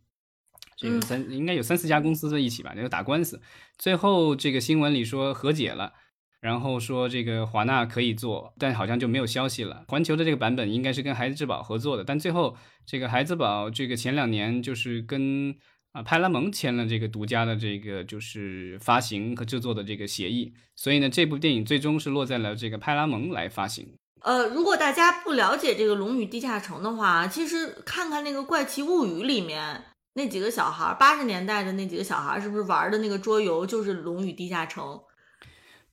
这个三应该有三四家公司在一起吧，那个打官司，最后这个新闻里说和解了，然后说这个华纳可以做，但好像就没有消息了。环球的这个版本应该是跟孩之宝合作的，但最后这个孩子宝这个前两年就是跟啊派拉蒙签了这个独家的这个就是发行和制作的这个协议，所以呢这部电影最终是落在了这个派拉蒙来发行。呃，如果大家不了解这个《龙与地下城》的话，其实看看那个《怪奇物语》里面。那几个小孩，八十年代的那几个小孩，是不是玩的那个桌游就是《龙与地下城》？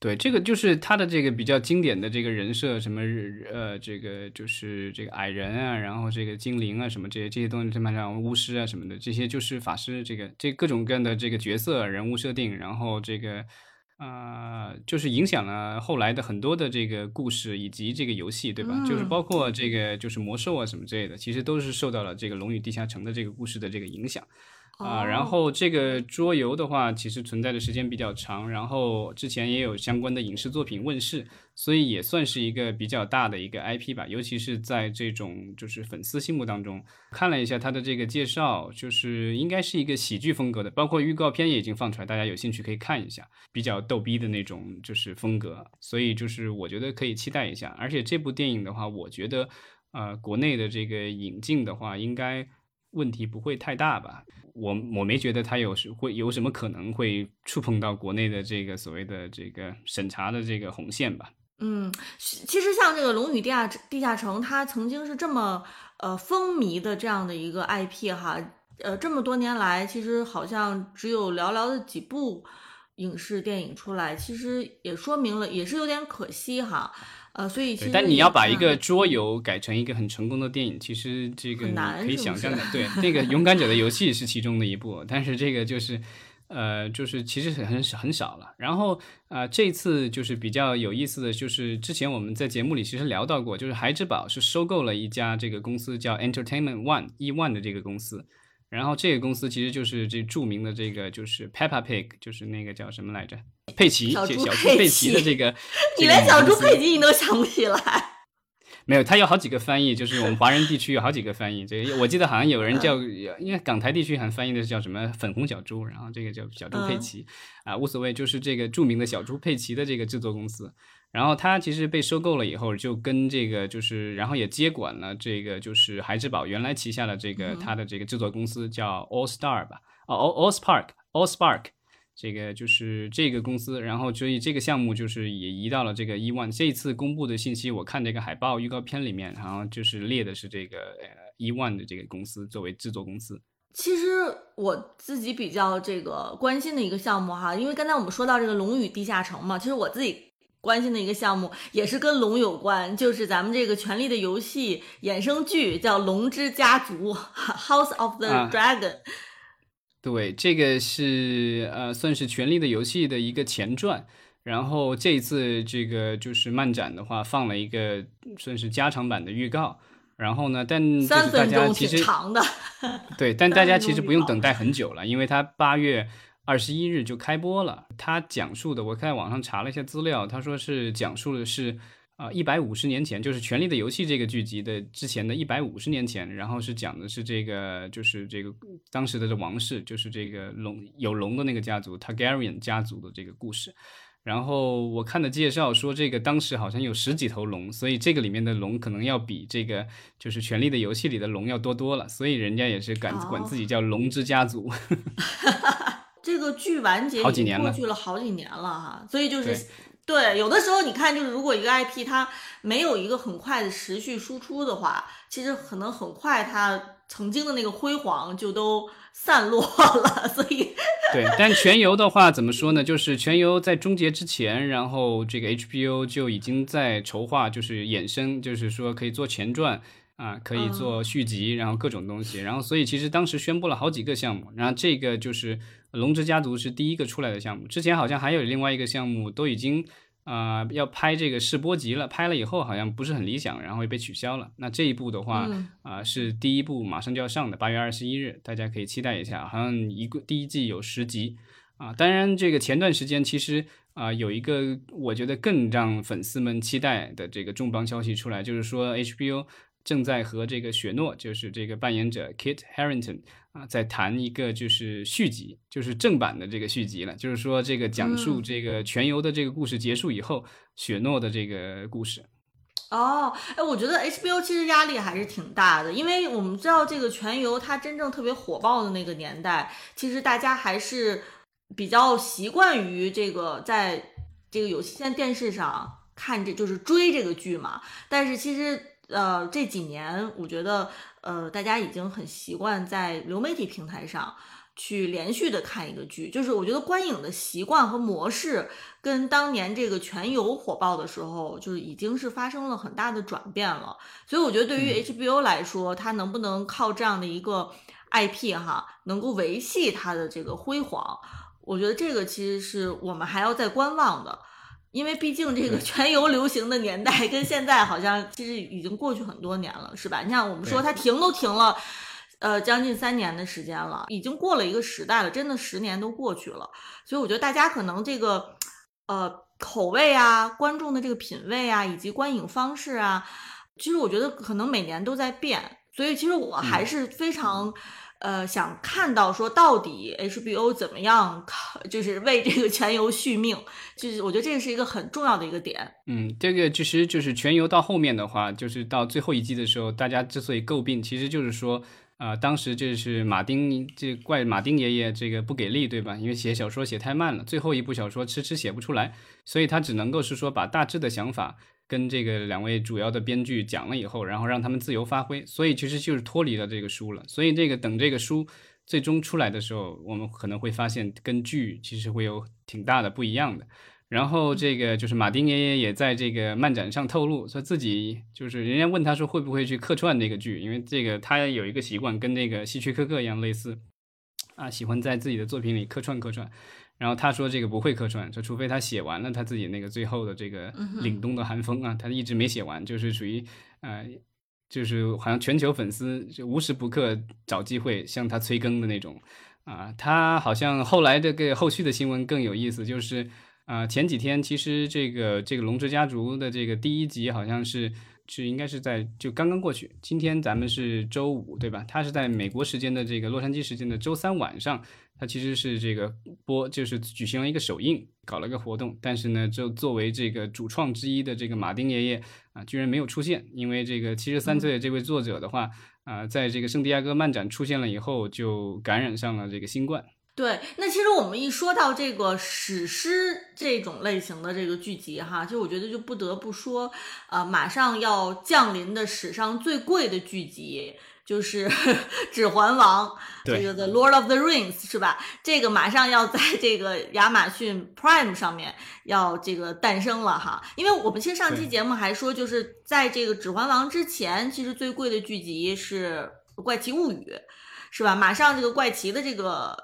对，这个就是他的这个比较经典的这个人设，什么呃，这个就是这个矮人啊，然后这个精灵啊，什么这些这些东西，什么像巫师啊什么的，这些就是法师，这个这各种各样的这个角色人物设定，然后这个。啊，就是影响了后来的很多的这个故事以及这个游戏，对吧？就是包括这个就是魔兽啊什么之类的，其实都是受到了这个《龙与地下城》的这个故事的这个影响。啊，然后这个桌游的话，其实存在的时间比较长，然后之前也有相关的影视作品问世，所以也算是一个比较大的一个 IP 吧。尤其是在这种就是粉丝心目当中，看了一下它的这个介绍，就是应该是一个喜剧风格的，包括预告片也已经放出来，大家有兴趣可以看一下，比较逗逼的那种就是风格，所以就是我觉得可以期待一下。而且这部电影的话，我觉得呃国内的这个引进的话，应该。问题不会太大吧？我我没觉得它有是会有什么可能会触碰到国内的这个所谓的这个审查的这个红线吧？嗯，其实像这个《龙与地下地下城》，它曾经是这么呃风靡的这样的一个 IP 哈，呃，这么多年来，其实好像只有寥寥的几部影视电影出来，其实也说明了，也是有点可惜哈。呃，所以但你要把一个桌游改成一个很成功的电影，其实这个可以想象的。对，那个《勇敢者的游戏》是其中的一部，但是这个就是，呃，就是其实很很很少了。然后啊，这次就是比较有意思的就是，之前我们在节目里其实聊到过，就是孩之宝是收购了一家这个公司叫 Entertainment One E One 的这个公司。然后这个公司其实就是这著名的这个就是 Peppa Pig，就是那个叫什么来着？佩奇，小猪佩奇的这个。你连小猪佩奇你都想不起来？没有，它有好几个翻译，就是我们华人地区有好几个翻译。这个我记得好像有人叫，因为港台地区好像翻译的是叫什么粉红小猪，然后这个叫小猪佩奇啊，无所谓，就是这个著名的小猪佩奇的这个制作公司。然后他其实被收购了以后，就跟这个就是，然后也接管了这个就是孩之宝原来旗下的这个他的这个制作公司叫 All Star 吧，哦 All All Spark All Spark，这个就是这个公司，然后所以这个项目就是也移到了这个 E One。这次公布的信息，我看这个海报预告片里面，然后就是列的是这个呃 E One 的这个公司作为制作公司。其实我自己比较这个关心的一个项目哈，因为刚才我们说到这个龙与地下城嘛，其实我自己。关心的一个项目也是跟龙有关，就是咱们这个《权力的游戏》衍生剧，叫《龙之家族》（House of the Dragon）。对，这个是呃，算是《权力的游戏》的一个前传。然后这一次这个就是漫展的话，放了一个算是加长版的预告。然后呢，但就是大三分钟家其实挺长的。对，但大家其实不用等待很久了，因为它八月二十一日就开播了。他讲述的，我在网上查了一下资料，他说是讲述的是啊一百五十年前，就是《权力的游戏》这个剧集的之前的一百五十年前，然后是讲的是这个就是这个当时的这王室，就是这个龙有龙的那个家族 Targaryen 家族的这个故事。然后我看的介绍说，这个当时好像有十几头龙，所以这个里面的龙可能要比这个就是《权力的游戏》里的龙要多多了，所以人家也是敢管自己叫龙之家族。这个剧完结已经好几年了过去了好几年了哈，所以就是对对有的时候你看，就是如果一个 IP 它没有一个很快的持续输出的话，其实可能很快它曾经的那个辉煌就都散落了，所以对，但全游的话怎么说呢？就是全游在终结之前，然后这个 HBO 就已经在筹划，就是衍生，就是说可以做前传啊，可以做续集，然后各种东西。然后所以其实当时宣布了好几个项目，然后这个就是龙之家族是第一个出来的项目，之前好像还有另外一个项目都已经。啊、要拍这个试播集了，拍了以后好像不是很理想，然后也被取消了。那这一部的话，啊、嗯是第一部，马上就要上的，八月二十一日，大家可以期待一下。好像一个第一季有十集啊。当然，这个前段时间其实啊、有一个我觉得更让粉丝们期待的这个重磅消息出来，就是说 HBO 正在和这个雪诺，就是这个扮演者 Kit Harington 啊，在谈一个就是续集，就是正版的这个续集了。就是说这个讲述嗯这个全游的这个故事结束以后，雪诺的这个故事。哦，哎，我觉得 HBO 其实压力还是挺大的，因为我们知道这个全游它真正特别火爆的那个年代，其实大家还是比较习惯于这个在这个有线电视上看这就是追这个剧嘛。但是其实呃这几年，我觉得呃大家已经很习惯在流媒体平台上。去连续的看一个剧，就是我觉得观影的习惯和模式跟当年这个全游火爆的时候，就是已经是发生了很大的转变了。所以我觉得对于 HBO 来说，它能不能靠这样的一个 IP 哈，能够维系它的这个辉煌，我觉得这个其实是我们还要再观望的。因为毕竟这个全游流行的年代跟现在好像其实已经过去很多年了，是吧？你像我们说对它停都停了。呃，将近三年的时间了，已经过了一个时代了，真的十年都过去了。所以我觉得大家可能这个呃口味啊、观众的这个品味啊，以及观影方式啊，其实我觉得可能每年都在变。所以其实我还是非常、呃想看到说到底 HBO 怎么样，就是为这个全游续命，就是我觉得这个是一个很重要的一个点。嗯，这个其实就是全游到后面的话，就是到最后一季的时候，大家之所以诟病，其实就是说，啊、当时就是马丁这怪马丁爷爷这个不给力，对吧？因为写小说写太慢了，最后一部小说迟迟写不出来，所以他只能够是说把大致的想法跟这个两位主要的编剧讲了以后，然后让他们自由发挥，所以其实就是脱离了这个书了。所以这个等这个书最终出来的时候，我们可能会发现跟剧其实会有挺大的不一样的。然后这个就是马丁爷爷也在这个漫展上透露，说自己就是人家问他说会不会去客串这个剧，因为这个他有一个习惯跟那个希区柯克一样类似，啊，喜欢在自己的作品里客串客串。然后他说这个不会客串，就除非他写完了他自己那个最后的这个凛冬的寒风啊，他一直没写完，就是属于呃，就是好像全球粉丝就无时不刻找机会向他催更的那种啊。他好像后来这个后续的新闻更有意思，就是。啊、前几天其实这个这个《龙之家族》的这个第一集好像是是应该是在就刚刚过去，今天咱们是周五对吧？他是在美国时间的这个洛杉矶时间的周三晚上，它其实是这个播就是举行了一个首映，搞了个活动，但是呢，就作为这个主创之一的这个马丁爷爷啊，居然没有出现，因为这个七十三岁的这位作者的话啊，在这个圣地亚哥漫展出现了以后，就感染上了这个新冠。对，那其实我们一说到这个史诗这种类型的这个剧集哈，就我觉得就不得不说，呃，马上要降临的史上最贵的剧集就是 《指环王》，这个《The Lord of the Rings》是吧？这个马上要在这个亚马逊 Prime 上面要这个诞生了哈。因为我们其实上期节目还说，就是在这个《指环王》之前，其实最贵的剧集是《怪奇物语》，是吧？马上这个怪奇的这个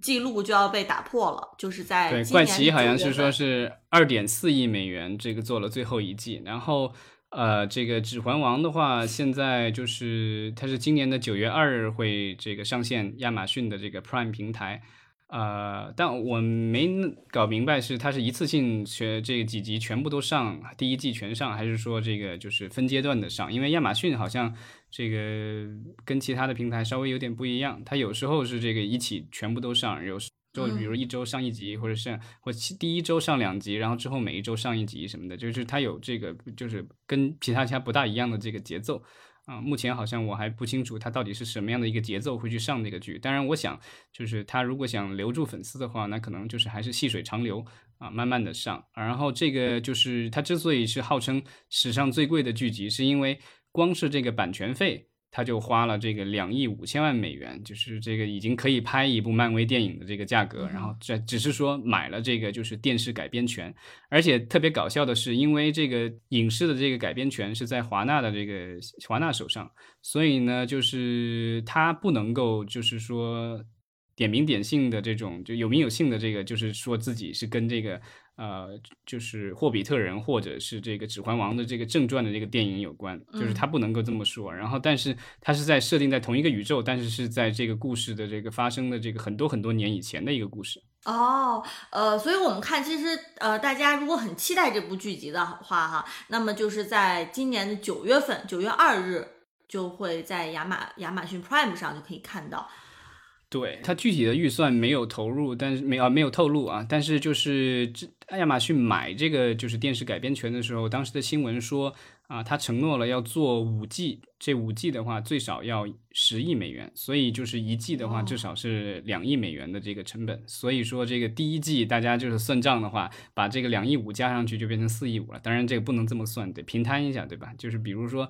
记录就要被打破了，就是在对，今怪奇年的9月好像是说是二点四亿美元，这个做了最后一季，然后呃，这个《指环王》的话，现在就是它是今年的九月二日会这个上线亚马逊的这个 Prime 平台。呃，但我没搞明白是它是一次性全这几集全部都上，第一季全上，还是说这个就是分阶段的上？因为亚马逊好像这个跟其他的平台稍微有点不一样，它有时候是这个一起全部都上，有时就比如一周上一集，或者是或第一周上两集，然后之后每一周上一集什么的，就是它有这个就是跟其他家不大一样的这个节奏。啊，目前好像我还不清楚他到底是什么样的一个节奏会去上这个剧。当然，我想就是他如果想留住粉丝的话，那可能就是还是细水长流啊，慢慢的上。然后这个就是他之所以是号称史上最贵的剧集，是因为光是这个版权费。他就花了这个两亿五千万美元，就是这个已经可以拍一部漫威电影的这个价格，然后这只是说买了这个就是电视改编权，而且特别搞笑的是，因为这个影视的这个改编权是在华纳的这个华纳手上，所以呢，就是他不能够就是说点名点姓的这种就有名有姓的这个，就是说自己是跟这个。呃，就是霍比特人或者是这个指环王的这个正传的这个电影有关，就是他不能够这么说。然后，但是他是在设定在同一个宇宙，但是是在这个故事的这个发生的这个很多很多年以前的一个故事。哦，呃，所以我们看，其实呃，大家如果很期待这部剧集的话，哈，那么就是在今年的九月份，九月二日就会在亚马亚马逊 Prime 上就可以看到。对它具体的预算没有投入，但是没啊没有透露啊，但是就是这亚马逊买这个就是电视改编权的时候，当时的新闻说。啊，他承诺了要做五季，这五季的话最少要十亿美元，所以就是一季的话至少是两亿美元的这个成本。所以说这个第一季大家就是算账的话，把这个两亿五加上去就变成四亿五了。当然这个不能这么算，得平摊一下，对吧？就是比如说，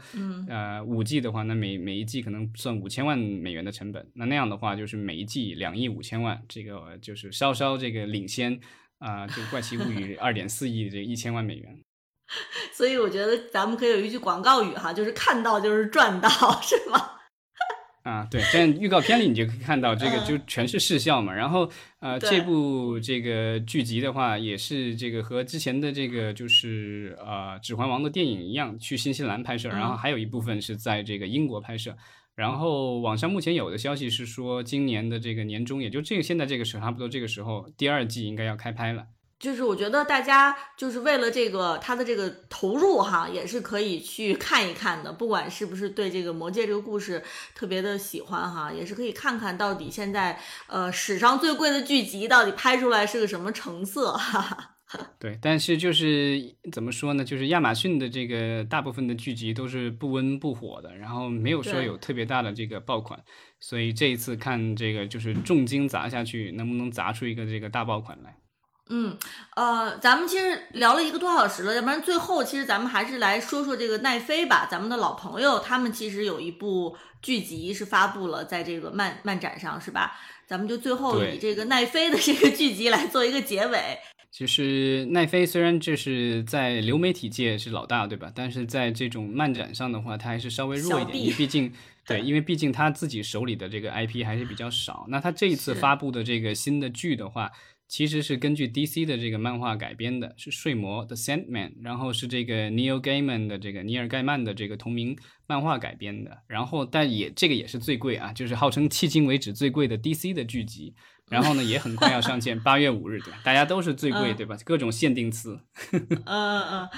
呃，五季的话，那每每一季可能算五千万美元的成本，那那样的话就是每一季两亿五千万，这个就是稍稍这个领先啊，这个怪奇物语二点四亿这一千万美元。所以我觉得咱们可以有一句广告语哈，就是看到就是赚到，是吗？啊，对，在预告片里你就可以看到这个就全是视效嘛。然后呃，这部这个剧集的话，也是这个和之前的这个就是呃《指环王》的电影一样，去新西兰拍摄，然后还有一部分是在这个英国拍摄。然后网上目前有的消息是说，今年的这个年中，也就这个现在这个时候，差不多这个时候，第二季应该要开拍了。就是我觉得大家就是为了这个他的这个投入哈，也是可以去看一看的。不管是不是对这个魔戒这个故事特别的喜欢哈，也是可以看看到底现在呃史上最贵的剧集到底拍出来是个什么成色哈哈。对，但是就是怎么说呢？就是亚马逊的这个大部分的剧集都是不温不火的，然后没有说有特别大的这个爆款，所以这一次看这个就是重金砸下去，能不能砸出一个这个大爆款来？嗯，呃，咱们其实聊了一个多小时了，要不然最后其实咱们还是来说说这个奈飞吧，咱们的老朋友，他们其实有一部剧集是发布了在这个漫漫展上，是吧？咱们就最后以这个奈飞的这个剧集来做一个结尾。其实奈飞虽然就是在流媒体界是老大，对吧？但是在这种漫展上的话，它还是稍微弱一点，因为毕竟 对，因为毕竟他自己手里的这个 IP 还是比较少。那他这一次发布的这个新的剧的话。其实是根据 DC 的这个漫画改编的，是《睡魔》The Sandman，然后是这个 Neil Gaiman 的这个尼尔盖曼的这个同名漫画改编的，然后但也这个也是最贵啊，就是号称迄今为止最贵的 DC 的剧集，然后呢也很快要上线，八月五日对吧？大家都是最贵对吧？各种限定词。嗯嗯。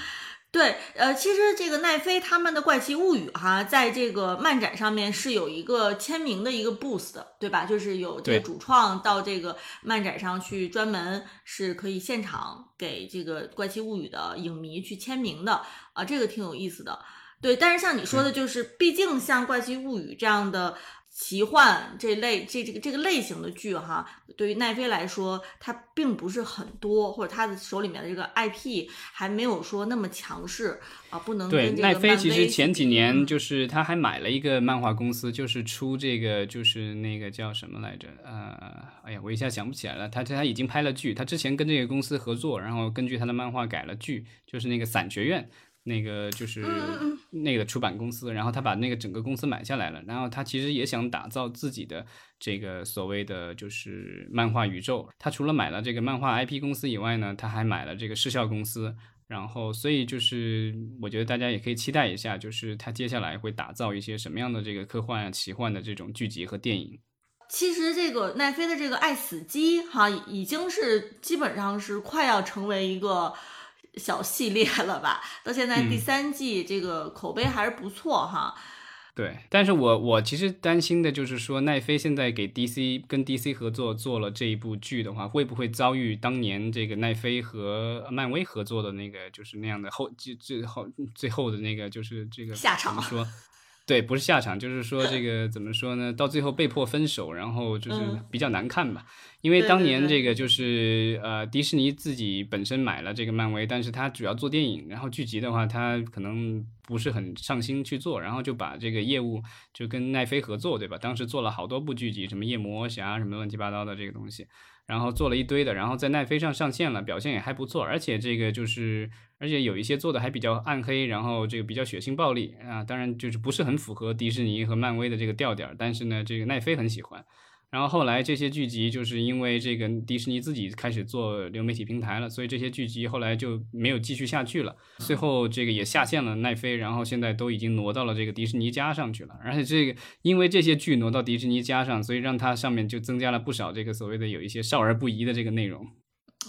对，呃，其实这个奈飞他们的《怪奇物语》哈，在这个漫展上面是有一个签名的一个 booth 的，对吧？就是有这个主创到这个漫展上去，专门是可以现场给这个《怪奇物语》的影迷去签名的啊，这个挺有意思的。对，但是像你说的，就是毕竟像《怪奇物语》这样的。奇幻这类这这个这个类型的剧哈，对于奈飞来说，它并不是很多，或者它的手里面的这个 IP 还没有说那么强势啊，不能对奈飞其实前几年就是他还买了一个漫画公司，就是出这个就是那个叫什么来着？呃，哎呀，我一下想不起来了。他他已经拍了剧，他之前跟这个公司合作，然后根据他的漫画改了剧，就是那个伞学院。那个就是那个出版公司，然后他把那个整个公司买下来了，然后他其实也想打造自己的这个所谓的就是漫画宇宙。他除了买了这个漫画 IP 公司以外呢，他还买了这个视效公司，然后，所以就是我觉得大家也可以期待一下，就是他接下来会打造一些什么样的这个科幻啊、奇幻的这种剧集和电影。其实这个奈飞的这个《爱死机》哈，已经是基本上是快要成为一个小系列了吧？到现在第三季这个口碑还是不错哈。对，但是我我其实担心的就是说，奈飞现在给 DC 跟 DC 合作做了这一部剧的话，会不会遭遇当年这个奈飞和漫威合作的那个就是那样的后最最后最后的那个就是这个下场？怎么说？对，不是下场，就是说这个 怎么说呢？到最后被迫分手，然后就是比较难看吧。因为当年这个就是呃，迪士尼自己本身买了这个漫威，但是他主要做电影，然后剧集的话，他可能不是很上心去做，然后就把这个业务就跟奈飞合作，对吧？当时做了好多部剧集，什么夜魔侠什么乱七八糟的这个东西。然后做了一堆的，然后在奈飞上上线了，表现也还不错，而且这个就是，而且有一些做的还比较暗黑，然后这个比较血腥暴力啊，当然就是不是很符合迪士尼和漫威的这个调调，但是呢，这个奈飞很喜欢。然后后来这些剧集就是因为这个迪士尼自己开始做流媒体平台了，所以这些剧集后来就没有继续下去了。最后这个也下线了奈飞，然后现在都已经挪到了这个迪士尼加上去了。而且这个因为这些剧挪到迪士尼加上，所以让它上面就增加了不少这个所谓的有一些少儿不宜的这个内容。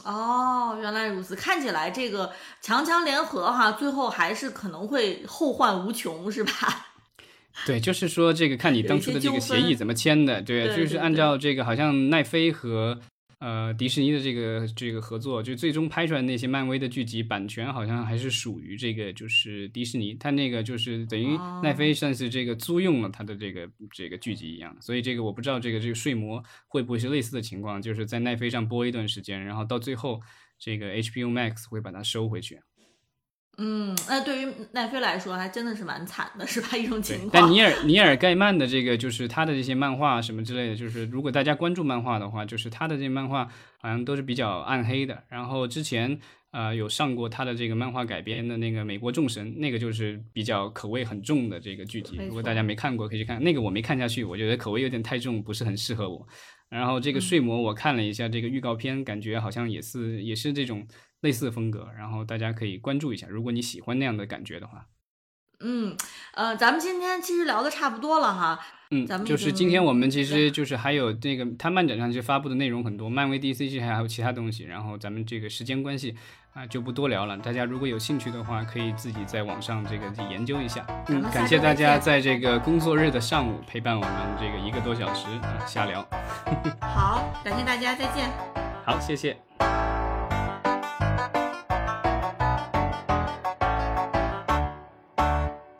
哦，原来如此，看起来这个强强联合哈，最后还是可能会后患无穷，是吧？对，就是说这个看你当初的这个协议怎么签的，对，就是按照这个，好像奈飞和呃迪士尼的这个这个合作，就最终拍出来那些漫威的剧集版权好像还是属于这个就是迪士尼，它那个就是等于奈飞算是这个租用了它的这个这个剧集一样，所以这个我不知道这个这个睡魔会不会是类似的情况，就是在奈飞上播一段时间，然后到最后这个 HBO Max 会把它收回去。嗯，那对于奈飞来说，还真的是蛮惨的，是吧？一种情况。但尼尔尼尔盖曼的这个，就是他的这些漫画什么之类的，就是如果大家关注漫画的话，就是他的这些漫画好像都是比较暗黑的。然后之前呃有上过他的这个漫画改编的那个《美国众神》，那个就是比较口味很重的这个剧集。如果大家没看过，可以去看。那个我没看下去，我觉得口味有点太重，不是很适合我。然后这个睡魔，我看了一下这个预告片，感觉好像也是也是这种。类似的风格，然后大家可以关注一下。如果你喜欢那样的感觉的话，嗯，呃，咱们今天其实聊的差不多了哈。嗯，咱们就是今天我们其实就是还有那个，它漫展上其实发布的内容很多，漫威、DC 其实还有其他东西。然后咱们这个时间关系啊，就不多聊了。大家如果有兴趣的话，可以自己在网上这个去研究一下。嗯，感谢大家在这个工作日的上午陪伴我们这个一个多小时啊瞎聊。好，感谢大家，再见。好，谢谢。